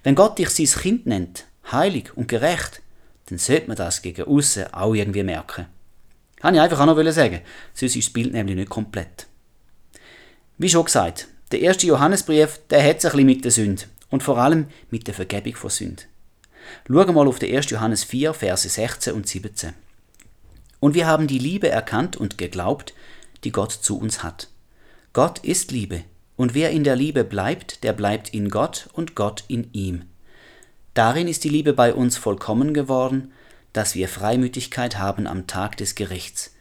Wenn Gott dich sein Kind nennt, heilig und gerecht, dann sollte man das gegen außen auch irgendwie merken. Habe ich einfach auch noch sagen, sonst ist das Bild nämlich nicht komplett. Wie schon gesagt, der erste Johannesbrief, der hat sich ein mit der Sünde und vor allem mit der Vergebung von Sünde. Schauen mal auf den 1. Johannes 4, Verse 16 und 17. Und wir haben die Liebe erkannt und geglaubt, die Gott zu uns hat. Gott ist Liebe, und wer in der Liebe bleibt, der bleibt in Gott und Gott in ihm. Darin ist die Liebe bei uns vollkommen geworden, dass wir Freimütigkeit haben am Tag des Gerichts.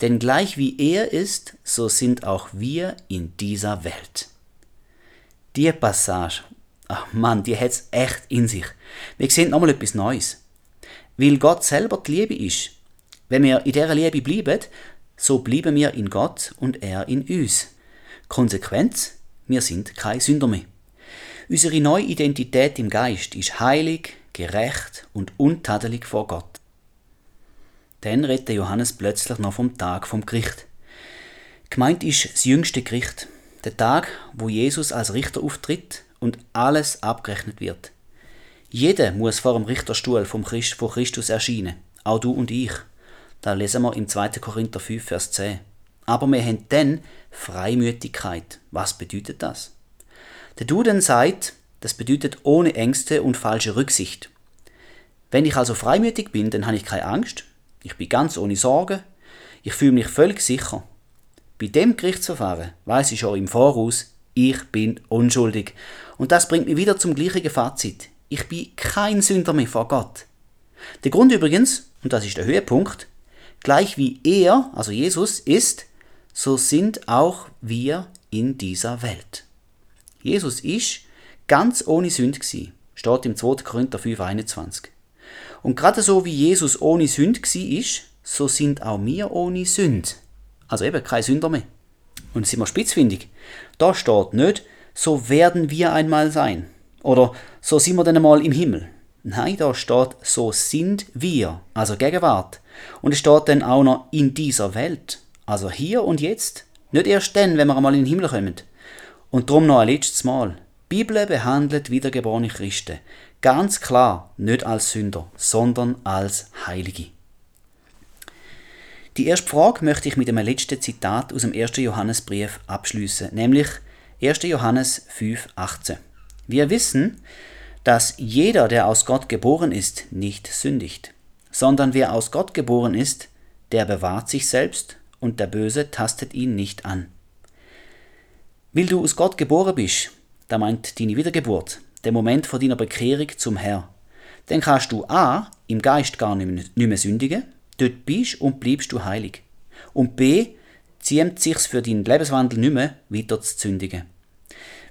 Denn gleich wie er ist, so sind auch wir in dieser Welt. Die Passage Ach Mann, die hat's echt in sich. Wir sehen nochmal etwas Neues. Weil Gott selber die Liebe ist. Wenn wir in dieser Liebe bleiben, so bleiben wir in Gott und er in uns. Konsequenz, wir sind kein Sünder mehr. Unsere neue Identität im Geist ist heilig, gerecht und untadelig vor Gott. Dann redet Johannes plötzlich noch vom Tag vom Gericht. Gemeint ist das jüngste Gericht, der Tag, wo Jesus als Richter auftritt und alles abgerechnet wird. Jeder muss vor dem Richterstuhl vom Christ, von Christus erscheinen, auch du und ich. Da lesen wir im 2. Korinther 5, Vers 10. Aber wir haben dann Freimütigkeit. Was bedeutet das? Der Duden sagt, das bedeutet ohne Ängste und falsche Rücksicht. Wenn ich also freimütig bin, dann habe ich keine Angst, ich bin ganz ohne Sorgen, ich fühle mich völlig sicher. Bei dem Gerichtsverfahren weiß ich schon im Voraus, ich bin unschuldig. Und das bringt mich wieder zum gleichen Fazit. Ich bin kein Sünder mehr vor Gott. Der Grund übrigens, und das ist der Höhepunkt, gleich wie er, also Jesus, ist, so sind auch wir in dieser Welt. Jesus ist ganz ohne Sünde gewesen, steht im 2. Korinther 5, 21. Und gerade so wie Jesus ohne Sünde war, so sind auch wir ohne Sünde. Also eben kein Sünder mehr. Und sind wir spitzfindig. Da steht nicht, so werden wir einmal sein. Oder so sind wir dann einmal im Himmel. Nein, da steht, so sind wir, also Gegenwart. Und es steht dann auch noch in dieser Welt, also hier und jetzt. Nicht erst dann, wenn wir einmal in den Himmel kommen. Und drum noch ein letztes Mal. Die Bibel behandelt wiedergeborene Christen ganz klar nicht als Sünder, sondern als Heilige. Die erste Frage möchte ich mit einem letzten Zitat aus dem 1. Johannesbrief abschließen, nämlich 1. Johannes 5,18. Wir wissen, dass jeder, der aus Gott geboren ist, nicht sündigt, sondern wer aus Gott geboren ist, der bewahrt sich selbst und der Böse tastet ihn nicht an. Weil du aus Gott geboren bist, da meint deine Wiedergeburt, der Moment von deiner Bekehrung zum Herr, dann kannst du A. im Geist gar nicht mehr sündigen, dort bist und bleibst du heilig. Und B. ziemt sich's für deinen Lebenswandel nicht mehr weiter zu sündigen.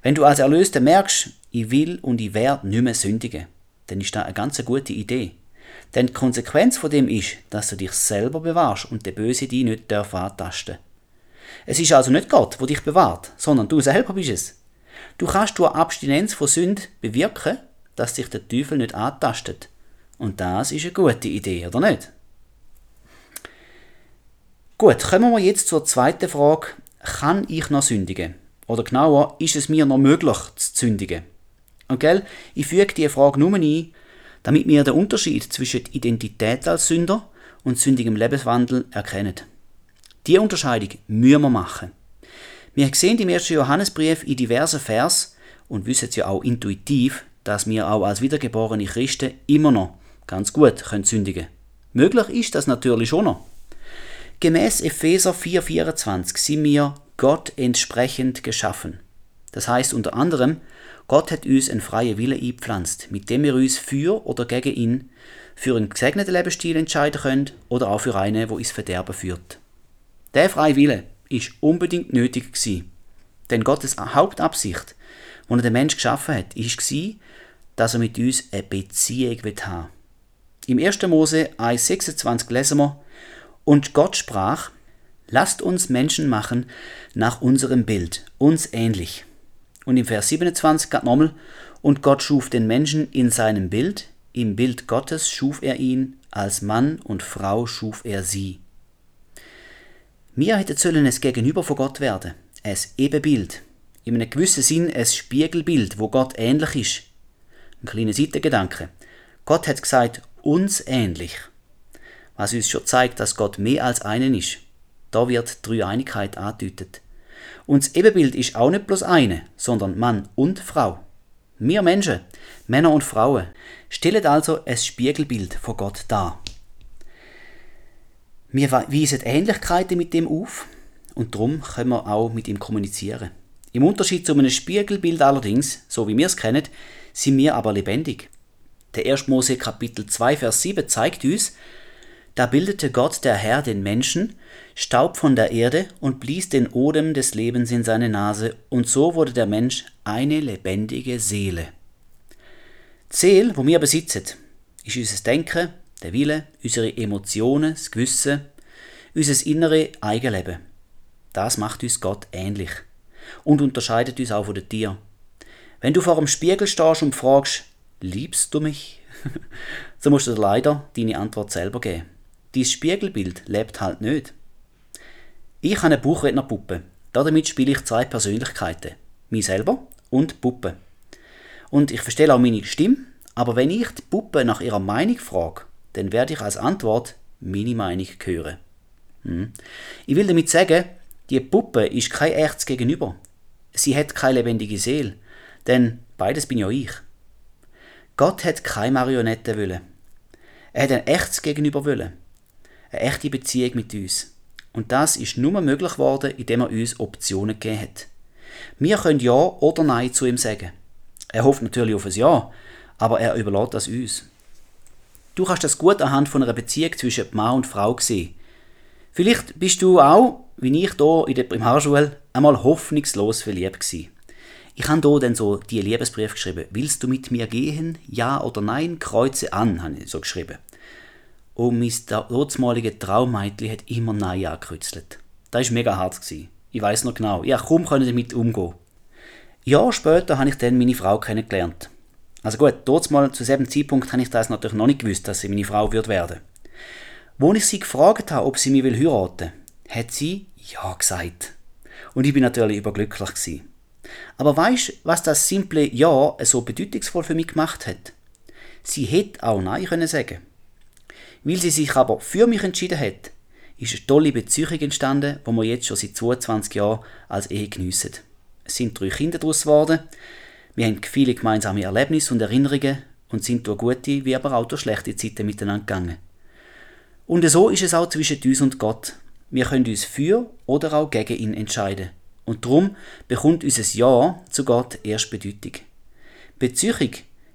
Wenn du als Erlöster merkst, ich will und ich werde nicht mehr sündigen, dann ist das eine ganz gute Idee. Denn die Konsequenz von dem ist, dass du dich selber bewahrst und der Böse dich nicht darf antasten. Es ist also nicht Gott, wo dich bewahrt, sondern du selber bist es. Du kannst durch Abstinenz von Sünd bewirken, dass sich der Teufel nicht antastet. Und das ist eine gute Idee, oder nicht? Gut, kommen wir jetzt zur zweiten Frage. Kann ich noch sündigen? Oder genauer, ist es mir noch möglich zu sündigen? Gell, ich füge diese Frage nur ein, damit wir den Unterschied zwischen Identität als Sünder und sündigem Lebenswandel erkennen. Die Unterscheidung müssen wir machen. Wir sehen im 1. Johannesbrief in diversen Vers und wissen ja auch intuitiv, dass wir auch als wiedergeborene Christen immer noch ganz gut können sündigen Möglich ist das natürlich schon noch. Gemäß Epheser 4,24 sind wir Gott entsprechend geschaffen. Das heißt unter anderem, Gott hat uns einen freien Wille eingepflanzt, mit dem wir uns für oder gegen ihn, für einen gesegneten Lebensstil entscheiden können oder auch für einen, wo ins Verderben führt. Der freie Wille ist unbedingt nötig gewesen. Denn Gottes Hauptabsicht, die er den Mensch geschaffen hat, war, dass er mit uns eine Beziehung haben will. Im 1. Mose 1,26 lesen wir, und Gott sprach, lasst uns Menschen machen nach unserem Bild, uns ähnlich. Und im Vers 27 geht nochmal, und Gott schuf den Menschen in seinem Bild, im Bild Gottes schuf er ihn, als Mann und Frau schuf er sie. Wir hätten sollen es Gegenüber von Gott werden, es Ebenbild, in einem gewissen Sinn ein Spiegelbild, wo Gott ähnlich ist. Ein kleiner Seitengedanke. Gott hat gesagt, uns ähnlich. Was uns schon zeigt, dass Gott mehr als einen ist. Da wird Dreieinigkeit angedeutet. Und das Ebenbild ist auch nicht bloß eine, sondern Mann und Frau. Wir Menschen, Männer und Frauen, stellen also ein Spiegelbild von Gott dar. Wir weisen Ähnlichkeiten mit dem auf und darum können wir auch mit ihm kommunizieren. Im Unterschied zu einem Spiegelbild allerdings, so wie wir es kennen, sind wir aber lebendig. Der 1. Mose Kapitel 2 Vers 7 zeigt uns, da bildete Gott der Herr den Menschen, Staub von der Erde und blies den Odem des Lebens in seine Nase, und so wurde der Mensch eine lebendige Seele. Seele, wo wir besitzen, ist unser Denken, der Wille, unsere Emotionen, das Gewissen, unser innere Eigenleben. Das macht uns Gott ähnlich und unterscheidet uns auch von den Tieren. Wenn du vor dem Spiegel stehst und fragst, liebst du mich? so musst du leider deine Antwort selber geben. Dein Spiegelbild lebt halt nicht. Ich habe eine Buchrednerpuppe. Damit spiele ich zwei Persönlichkeiten. Mich selber und die Puppe. Und ich verstehe auch meine Stimme, aber wenn ich die Puppe nach ihrer Meinung frage, dann werde ich als Antwort meine Meinung hören. Hm. Ich will damit sagen, die Puppe ist kein echtes Gegenüber. Sie hat keine lebendige Seele, denn beides bin ja ich. Gott hat keine Marionette wollen. Er hat ein echtes Gegenüber wollen. Eine echte Beziehung mit uns. Und das ist nur möglich geworden, indem er uns Optionen gegeben hat. Wir können Ja oder Nein zu ihm sagen. Er hofft natürlich auf ein Ja, aber er überlässt das uns. Du kannst das gut anhand von einer Beziehung zwischen Mann und Frau sehen. Vielleicht bist du auch, wie ich hier in der Primarschule, einmal hoffnungslos verliebt gewesen. Ich habe hier dann so die Liebesbrief geschrieben. Willst du mit mir gehen? Ja oder nein? Kreuze an, habe ich so geschrieben. Und mein dortmaliges Traummädchen hat immer Nein angekreuzelt. Das war mega hart. Gewesen. Ich weiß noch genau. Ich kaum damit umgehen. Jahr später habe ich dann meine Frau kennengelernt. Also gut, dort zu diesem Zeitpunkt habe ich das natürlich noch nicht gewusst, dass sie meine Frau wird werden. Wo ich sie gefragt habe, ob sie mich heiraten will, hat sie ja gesagt. Und ich bin natürlich überglücklich gewesen. Aber weißt, was das simple Ja so bedeutungsvoll für mich gemacht hat? Sie hätte auch Nein können sagen. Weil sie sich aber für mich entschieden hat, ist eine tolle Beziehung entstanden, die wir jetzt schon seit 22 Jahren als Ehe geniessen. Es sind drei Kinder daraus geworden. Wir haben viele gemeinsame Erlebnisse und Erinnerungen und sind durch gute wie aber auch durch schlechte Zeiten miteinander gegangen. Und so ist es auch zwischen uns und Gott. Wir können uns für oder auch gegen ihn entscheiden. Und darum bekommt unser Ja zu Gott erst Bedeutung. Beziehung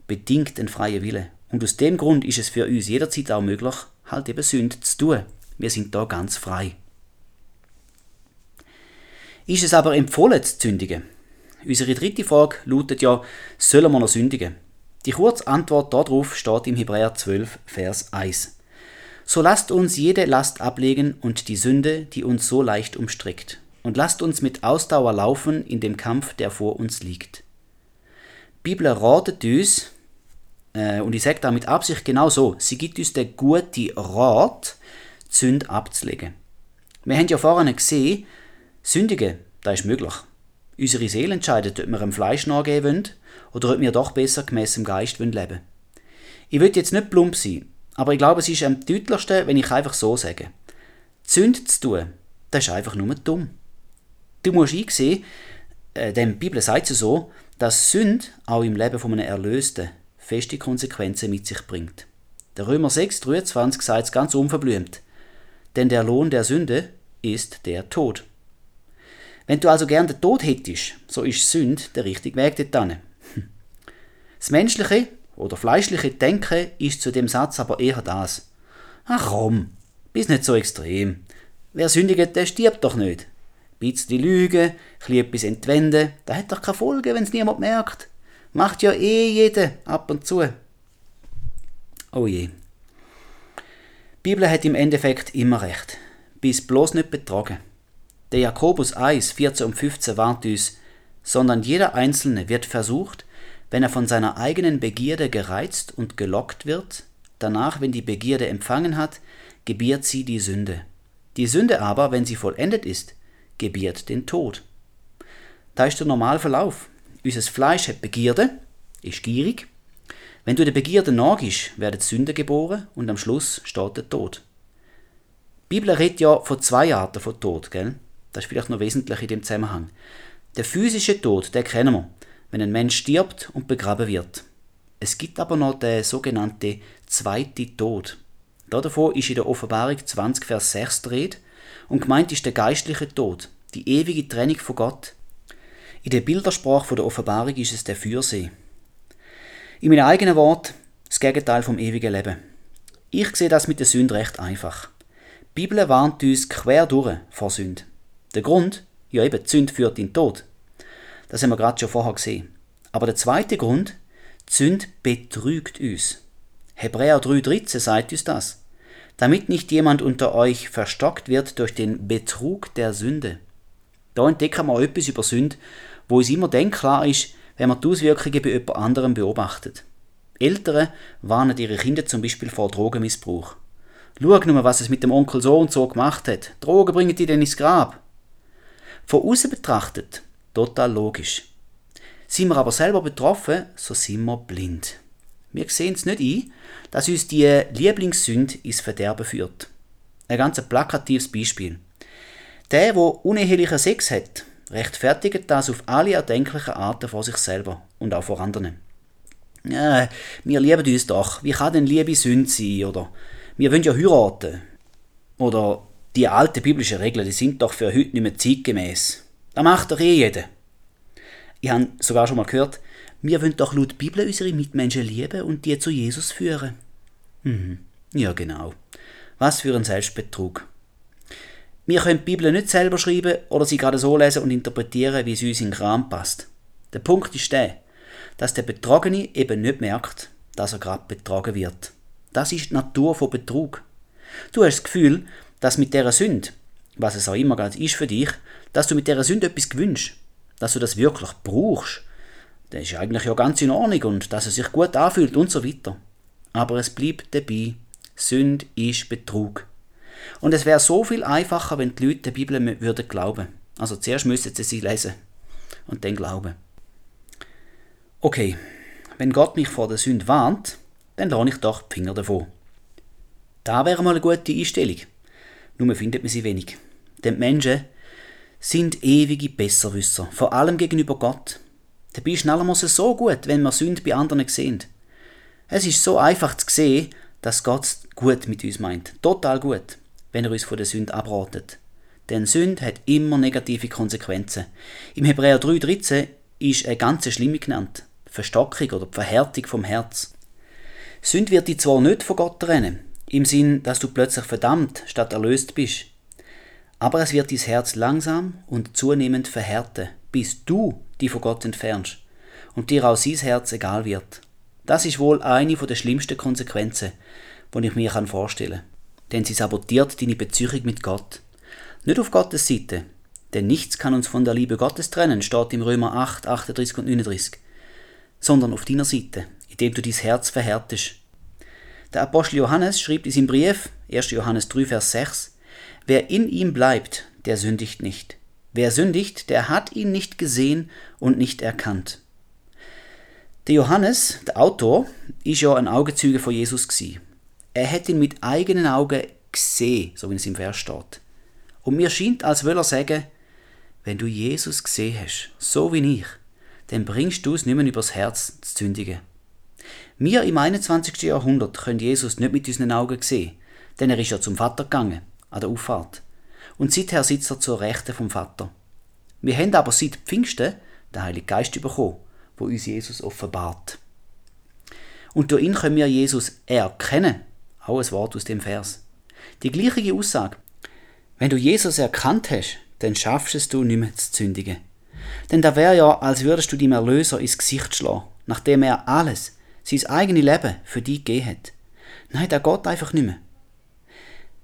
bedingt den freien Wille. Und aus dem Grund ist es für uns jederzeit auch möglich, halt eben Sünde zu tun. Wir sind da ganz frei. Ist es aber empfohlen zu sündigen? Unsere dritte Frage lautet ja, sollen wir noch sündigen? Die kurze Antwort darauf steht im Hebräer 12, Vers 1. So lasst uns jede Last ablegen und die Sünde, die uns so leicht umstrickt, und lasst uns mit Ausdauer laufen in dem Kampf, der vor uns liegt. Die Bibel ratet uns, äh, und ich sage da mit Absicht genau so, sie gibt uns den guten Rat, Sünde abzulegen. Wir haben ja vorhin gesehen, sündigen, das ist möglich. Unsere Seele entscheidet, ob wir dem Fleisch nachgehen wollen oder ob wir doch besser gemäss dem Geist leben wollen. Ich will jetzt nicht plump sein, aber ich glaube, es ist am deutlichsten, wenn ich einfach so sage. Sünde zu tun, das ist einfach nur dumm. Du musst einsehen, äh, denn die Bibel sagt es so, dass Sünde auch im Leben von einem Erlösten feste Konsequenzen mit sich bringt. Der Römer 6, 23 sagt es ganz unverblümt. Denn der Lohn der Sünde ist der Tod. Wenn du also gern den Tod hättest, so ist Sünde der richtige Weg dorthin. Das menschliche oder fleischliche Denken ist zu dem Satz aber eher das. Ach komm, bist nicht so extrem. Wer sündigt, der stirbt doch nicht. Ein bisschen Lüge, etwas entwenden, da hat doch keine Folge, es niemand merkt. Macht ja eh jeder ab und zu. Oh je. Die Bibel hat im Endeffekt immer recht. Bis bloß nicht betrogen. Der Jakobus 1, 14 und 15 warnt uns, sondern jeder Einzelne wird versucht, wenn er von seiner eigenen Begierde gereizt und gelockt wird, danach, wenn die Begierde empfangen hat, gebiert sie die Sünde. Die Sünde aber, wenn sie vollendet ist, gebiert den Tod. Da ist der Normalverlauf. Unser Fleisch hat Begierde, ist gierig. Wenn du der Begierde nachgibst, werden Sünde geboren und am Schluss steht der Tod. Die Bibel redet ja von zwei Arten von Tod, gell? Das ist vielleicht noch wesentlich in dem Zusammenhang. Der physische Tod, der kennen wir wenn ein Mensch stirbt und begraben wird. Es gibt aber noch den sogenannten zweiten Tod. Davon ist in der Offenbarung 20, Vers 6 die und gemeint ist der geistliche Tod, die ewige Trennung von Gott. In der Bildersprache der Offenbarung ist es der Fürsee. In meinem eigenen Wort das Gegenteil vom ewigen Leben. Ich sehe das mit der Sünde recht einfach. Die Bibel warnt uns quer durch vor Sünde. Der Grund? Ja eben, die Sünde führt in den Tod. Das haben wir gerade schon vorher gesehen. Aber der zweite Grund, die Sünde betrügt uns. Hebräer 3,13 sagt uns das. Damit nicht jemand unter euch verstockt wird durch den Betrug der Sünde. Da entdecken wir etwas über Sünde, wo es immer dann klar ist, wenn man die Auswirkungen bei jemand anderem beobachtet. Eltern warnen ihre Kinder zum Beispiel vor Drogenmissbrauch. Schau nur, was es mit dem Onkel so und so gemacht hat. Drogen bringen die denn ins Grab. Von außen betrachtet Total logisch. Sind wir aber selber betroffen, so sind wir blind. Wir sehen es nicht ein, dass uns die Lieblingssünde ins Verderben führt. Ein ganz plakatives Beispiel. Der, der unehelichen Sex hat, rechtfertigt das auf alle erdenklichen Arten vor sich selber und auch vor anderen. Ja, wir lieben uns doch. Wie kann denn Liebe Sünde sein? Oder wir wollen ja heiraten. Oder die alten biblischen Regeln, die sind doch für heute nicht mehr zeitgemäß. Das macht doch eh jeder. Ich habe sogar schon mal gehört, wir wollen doch laut Bibel unsere Mitmenschen lieben und die zu Jesus führen. Mhm. Ja, genau. Was für ein Selbstbetrug. Wir können die Bibel nicht selber schreiben oder sie gerade so lesen und interpretieren, wie es uns in den Kram passt. Der Punkt ist der, dass der Betrogene eben nicht merkt, dass er gerade betrogen wird. Das ist die Natur von Betrug. Du hast das Gefühl, dass mit dieser Sünde, was es auch immer gerade ist für dich, dass du mit dieser Sünde etwas gewünscht, dass du das wirklich brauchst. Das ist eigentlich ja ganz in Ordnung und dass es sich gut anfühlt und so weiter. Aber es bleibt dabei, Sünde ist Betrug. Und es wäre so viel einfacher, wenn die Leute der Bibel würden glauben. Also zuerst müssten sie sie lesen und dann glauben. Okay, wenn Gott mich vor der Sünde warnt, dann lohne ich doch die Finger davon. Da wäre mal eine gute Einstellung. nur findet man sie wenig. Denn die Menschen sind ewige Besserwisser, vor allem gegenüber Gott. Dabei ist es so gut, wenn wir Sünde bei anderen sehen. Es ist so einfach zu sehen, dass Gott gut mit uns meint. Total gut, wenn er uns von der Sünde abratet. Denn Sünde hat immer negative Konsequenzen. Im Hebräer 3,13 ist eine ganz schlimme genannt. Verstockung oder Verhärtung vom Herz. Sünde wird dich zwar nicht von Gott trennen, im Sinn, dass du plötzlich verdammt statt erlöst bist. Aber es wird dein Herz langsam und zunehmend verhärten, bis du dich von Gott entfernst und dir auch sein Herz egal wird. Das ist wohl eine der schlimmsten Konsequenzen, die ich mir vorstellen kann. Denn sie sabotiert deine Beziehung mit Gott. Nicht auf Gottes Seite, denn nichts kann uns von der Liebe Gottes trennen, steht im Römer 8, 38 und 39, sondern auf deiner Seite, indem du dein Herz verhärtest. Der Apostel Johannes schrieb in seinem Brief, 1. Johannes 3, Vers 6, Wer in ihm bleibt, der sündigt nicht. Wer sündigt, der hat ihn nicht gesehen und nicht erkannt. Der Johannes, der Autor, ist ja ein Augenzeuge von Jesus gsi. Er hat ihn mit eigenen Augen gesehen, so wie es im Vers steht. Und mir scheint, als würde er sagen, wenn du Jesus gesehen hast, so wie ich, dann bringst du es nicht mehr übers Herz zu zündigen. Wir im 21. Jahrhundert können Jesus nicht mit unseren Augen sehen, denn er ist ja zum Vater gegangen, an der Auffahrt. Und seither sitzt er zur Rechten vom Vater. Wir haben aber seit Pfingsten den Heiligen Geist bekommen, wo uns Jesus offenbart. Und durch ihn können wir Jesus erkennen. Auch ein Wort aus dem Vers. Die gleiche Aussage. Wenn du Jesus erkannt hast, dann schaffst du nicht mehr zu zündigen. Denn da wäre ja, als würdest du dem Erlöser ins Gesicht schlagen, nachdem er alles, sein eigenes Leben für dich gegeben hat. Nein, der geht einfach nicht mehr.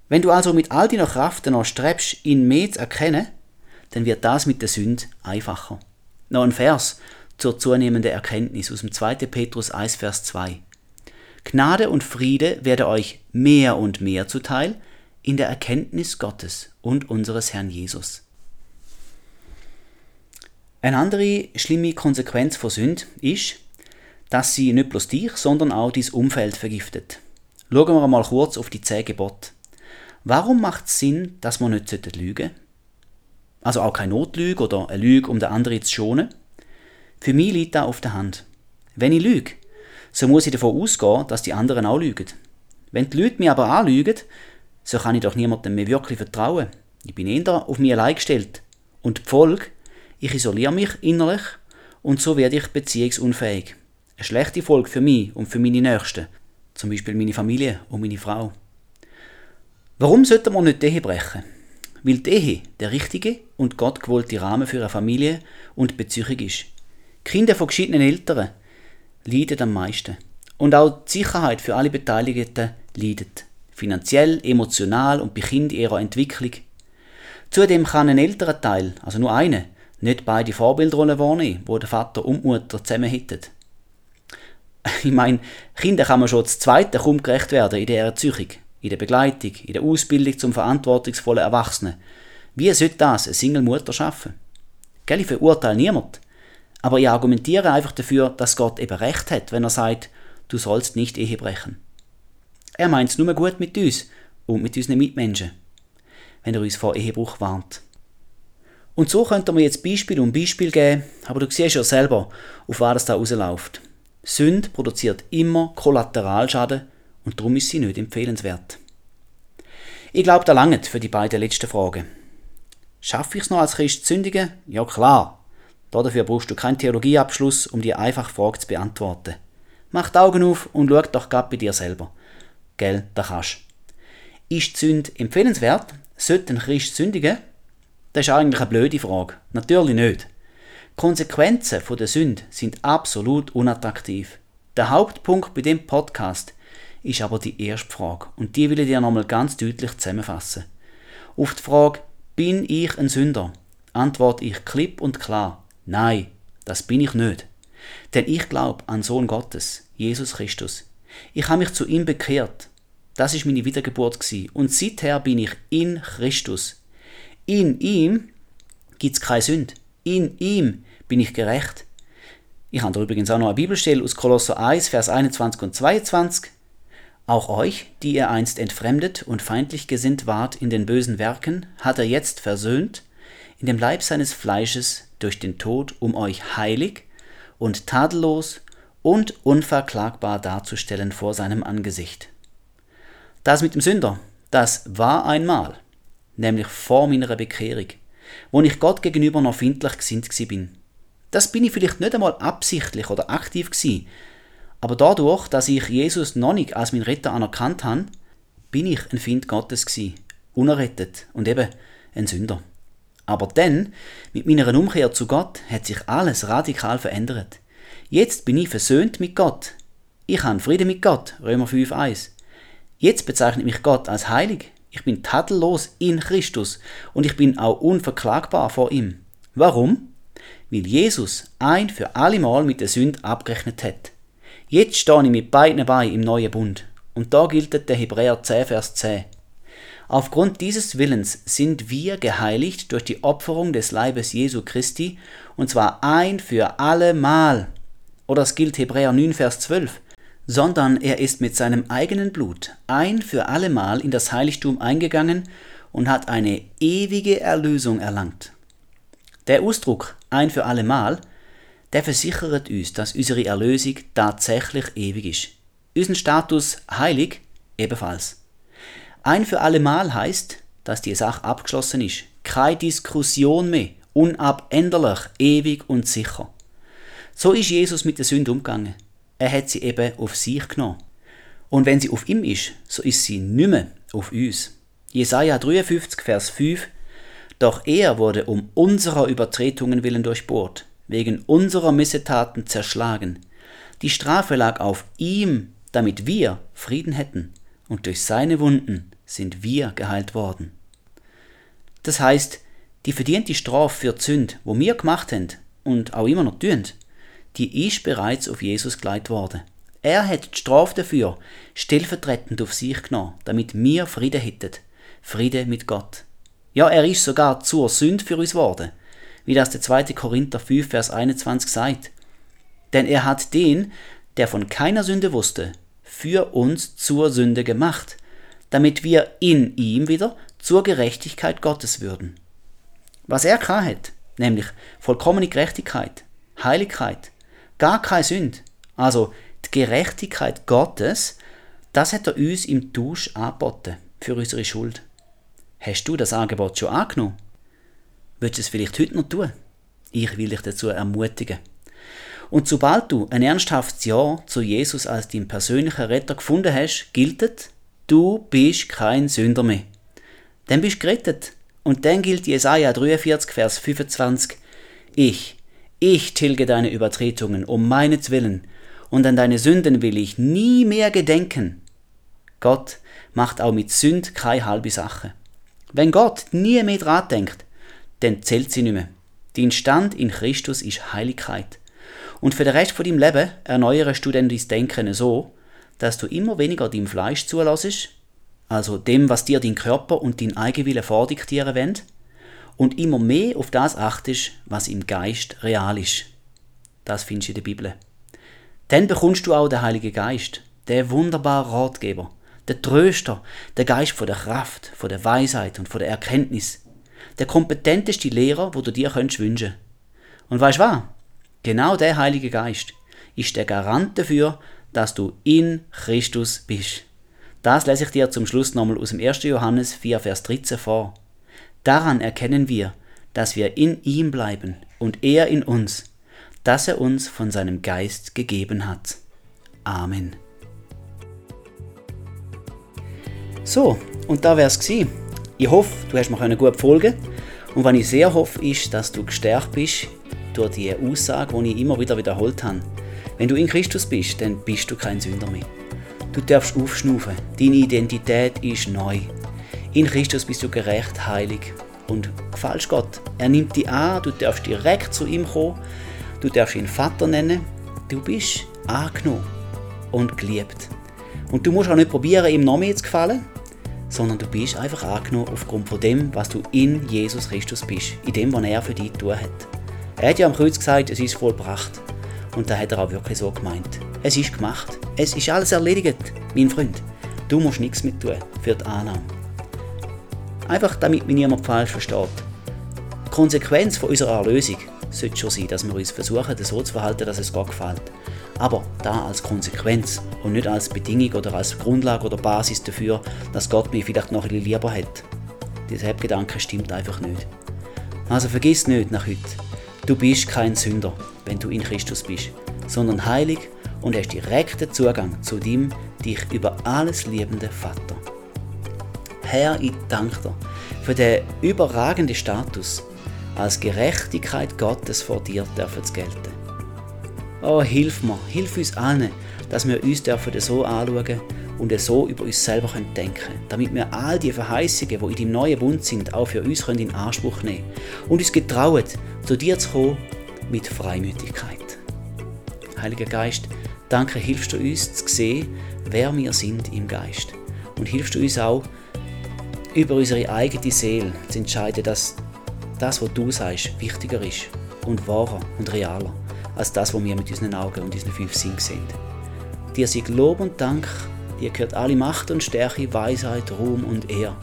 Wenn du also mit all deiner Kraft noch strebst, ihn mehr zu erkennen, dann wird das mit der Sünde einfacher. Noch ein Vers zur zunehmenden Erkenntnis aus dem 2. Petrus 1, Vers 2. Gnade und Friede werde euch mehr und mehr zuteil in der Erkenntnis Gottes und unseres Herrn Jesus. Eine andere schlimme Konsequenz von Sünde ist, dass sie nicht bloß dich, sondern auch dein Umfeld vergiftet. Schauen wir einmal kurz auf die zehn Gebote. Warum macht es Sinn, dass man nicht lügen? Also auch keine Notlüge oder eine Lüge, um den anderen zu schonen? Für mich liegt das auf der Hand. Wenn ich lüge, so muss ich davon ausgehen, dass die anderen auch lügen. Wenn die Leute mich aber anlügen, so kann ich doch niemandem mehr wirklich vertrauen. Ich bin eher auf mich allein gestellt. Und die Folge, ich isoliere mich innerlich und so werde ich beziehungsunfähig. Eine schlechte Folge für mich und für meine Nächsten, zum Beispiel meine Familie und meine Frau. Warum sollte man nicht die Ehe brechen? Weil die Ehe der richtige und Gott gewollte Rahmen für eine Familie und Beziehung ist. Kinder von geschiedenen Eltern leiden am meisten. Und auch die Sicherheit für alle Beteiligten leidet. Finanziell, emotional und bei Kind ihrer Entwicklung. Zudem kann ein älterer Teil, also nur eine, nicht beide Vorbildrollen wahrnehmen, wo der Vater und die Mutter zusammen hätten. Ich meine, Kinder kann man schon als Zweite kaum gerecht werden in der Erziehung, in der Begleitung, in der Ausbildung zum verantwortungsvollen Erwachsenen. Wie sollte das eine Single-Mutter schaffen? Gell, ich verurteile niemand. Aber ich argumentiere einfach dafür, dass Gott eben recht hat, wenn er sagt, du sollst nicht Ehe brechen. Er meint es nur gut mit uns und mit unseren Mitmenschen, wenn er uns vor Ehebruch warnt. Und so könnte man jetzt Beispiel um Beispiel geben, aber du siehst ja selber, auf was das da rausläuft. Sünde produziert immer Kollateralschaden und darum ist sie nicht empfehlenswert. Ich glaube, da langt für die beiden letzten Fragen. Schaffe ich es noch als Christ zu sündigen? Ja klar, Dafür brauchst du keinen Theologieabschluss, um die einfache Frage zu beantworten. Mach die Augen auf und schau doch grad bei dir selber. Gell, da kannst. Ist die Sünde empfehlenswert? Sollte ein Christ sündigen? Das ist eigentlich eine blöde Frage. Natürlich nicht. Konsequenzen der Sünde sind absolut unattraktiv. Der Hauptpunkt bei dem Podcast ist aber die erste Frage und die will ich dir nochmal ganz deutlich zusammenfassen. Auf die Frage, bin ich ein Sünder? antworte ich klipp und klar, Nein, das bin ich nicht. Denn ich glaube an Sohn Gottes, Jesus Christus. Ich habe mich zu ihm bekehrt. Das ist meine Wiedergeburt gewesen. und seither bin ich in Christus. In ihm gibt es keine Sünde. In ihm bin ich gerecht. Ich habe da übrigens auch noch eine Bibelstelle aus Kolosser 1, Vers 21 und 22. Auch euch, die ihr einst entfremdet und feindlich gesinnt wart in den bösen Werken, hat er jetzt versöhnt, in dem Leib seines Fleisches durch den Tod, um euch heilig und tadellos und unverklagbar darzustellen vor seinem Angesicht. Das mit dem Sünder, das war einmal, nämlich vor meiner Bekehrung, wo ich Gott gegenüber noch findlich gesinnt bin. Das bin ich vielleicht nicht einmal absichtlich oder aktiv gewesen, aber dadurch, dass ich Jesus noch nicht als mein Retter anerkannt habe, bin ich ein Find Gottes gewesen, unerrettet und eben ein Sünder. Aber dann, mit meiner Umkehr zu Gott, hat sich alles radikal verändert. Jetzt bin ich versöhnt mit Gott. Ich habe Frieden mit Gott, Römer 5,1. Jetzt bezeichnet mich Gott als heilig. Ich bin tadellos in Christus und ich bin auch unverklagbar vor ihm. Warum? Weil Jesus ein für alle Mal mit der Sünde abgerechnet hat. Jetzt stehe ich mit beiden Beinen im neuen Bund. Und da gilt der Hebräer 10, Vers 10. Aufgrund dieses Willens sind wir geheiligt durch die Opferung des Leibes Jesu Christi, und zwar ein für alle Mal. Oder es gilt Hebräer 9, Vers 12. Sondern er ist mit seinem eigenen Blut ein für alle Mal in das Heiligtum eingegangen und hat eine ewige Erlösung erlangt. Der Ausdruck ein für alle Mal der versichert uns, dass unsere Erlösung tatsächlich ewig ist. Unseren Status heilig ebenfalls. Ein für alle Mal heißt, dass die Sache abgeschlossen ist. Keine Diskussion mehr, unabänderlich, ewig und sicher. So ist Jesus mit der Sünde umgegangen. Er hat sie eben auf sich genommen. Und wenn sie auf ihm ist, so ist sie nicht mehr auf uns. Jesaja 53, Vers 5 Doch er wurde um unserer Übertretungen willen durchbohrt, wegen unserer Missetaten zerschlagen. Die Strafe lag auf ihm, damit wir Frieden hätten, und durch seine Wunden sind wir geheilt worden. Das heißt, die verdiente Strafe für die Sünde, wo wir gemacht haben und auch immer noch tun, die ist bereits auf Jesus geleitet worden. Er hat die Strafe dafür stellvertretend auf sich genommen, damit wir Frieden hätten. Friede mit Gott. Ja, er ist sogar zur Sünde für uns geworden wie das der 2. Korinther 5, Vers 21 sagt. Denn er hat den, der von keiner Sünde wusste, für uns zur Sünde gemacht, damit wir in ihm wieder zur Gerechtigkeit Gottes würden. Was er hat, nämlich vollkommene Gerechtigkeit, Heiligkeit, gar keine Sünde, also die Gerechtigkeit Gottes, das hat er uns im Tausch angeboten für unsere Schuld. Hast du das Angebot schon angenommen? Willst du es vielleicht heute noch tun? Ich will dich dazu ermutigen. Und sobald du ein ernsthaftes Ja zu Jesus als dein persönlicher Retter gefunden hast, gilt es, du bist kein Sünder mehr. Dann bist du gerettet. Und dann gilt Jesaja 43, Vers 25. Ich, ich tilge deine Übertretungen um meinetwillen, und an deine Sünden will ich nie mehr gedenken. Gott macht auch mit Sünd keine halbe Sache. Wenn Gott nie mehr dran denkt, dann zählt sie nicht mehr. Dein Stand in Christus ist Heiligkeit. Und für den Rest von deinem Leben erneuerst du dann dein Denken so, dass du immer weniger deinem Fleisch zulässt, also dem, was dir dein Körper und dein Eigenwille vordiktieren wollen, und immer mehr auf das achtest, was im Geist real ist. Das findest du in der Bibel. Dann bekommst du auch den Heiligen Geist, der wunderbare Ratgeber, der Tröster, der Geist von der Kraft, von der Weisheit und von der Erkenntnis, der kompetenteste Lehrer, wo du dir könntest wünschen. Und weißt du was? Genau der Heilige Geist ist der Garant dafür, dass du in Christus bist. Das lese ich dir zum Schluss nochmal aus dem 1. Johannes 4, Vers 13 vor. Daran erkennen wir, dass wir in ihm bleiben und er in uns, dass er uns von seinem Geist gegeben hat. Amen. So, und da wär's gsi. Ich hoffe, du hast mir gut folgen und was ich sehr hoffe, ist, dass du gestärkt bist durch die Aussage, die ich immer wieder wiederholt habe. Wenn du in Christus bist, dann bist du kein Sünder mehr. Du darfst aufschnaufen. Deine Identität ist neu. In Christus bist du gerecht, heilig und gefällst Gott. Er nimmt dich an, du darfst direkt zu ihm kommen, du darfst ihn Vater nennen. Du bist angenommen und geliebt. Und du musst auch nicht probieren, ihm noch mehr zu gefallen, sondern du bist einfach angenommen aufgrund von dem, was du in Jesus Christus bist, in dem, was er für dich tun hat. Er hat ja am Kreuz gesagt, es ist vollbracht. Und da hat er auch wirklich so gemeint. Es ist gemacht. Es ist alles erledigt, mein Freund. Du musst nichts mit tun für die Annahme. Einfach damit mich niemand falsch versteht. Die Konsequenz von unserer Erlösung sollte schon sein, dass wir uns versuchen, so zu verhalten, dass es Gott gefällt. Aber da als Konsequenz und nicht als Bedingung oder als Grundlage oder Basis dafür, dass Gott mich vielleicht noch ein bisschen lieber hat. Dieser Gedanke stimmt einfach nicht. Also vergiss nicht nach heute, du bist kein Sünder, wenn du in Christus bist, sondern heilig und hast direkten Zugang zu dem dich über alles liebenden Vater. Herr, ich danke dir für den überragenden Status, als Gerechtigkeit Gottes vor dir dürfen zu gelten. Oh, hilf mir, hilf uns allen, dass wir uns dürfen so anschauen und so über uns selber denken können, damit wir all die Verheißungen, die in deinem neuen Bund sind, auch für uns in Anspruch nehmen und uns getrauen, zu dir zu kommen mit Freimütigkeit. Heiliger Geist, danke, hilfst du uns zu sehen, wer wir sind im Geist. Und hilfst du uns auch, über unsere eigene Seele zu entscheiden, dass das, was du sagst, wichtiger ist und wahrer und realer als das, was wir mit unseren Augen und unseren fünf Sinnen sehen. Dir sei Lob und Dank, dir gehört alle Macht und Stärke, Weisheit, Ruhm und Ehr,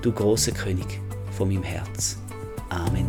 du großer König von meinem Herz. Amen.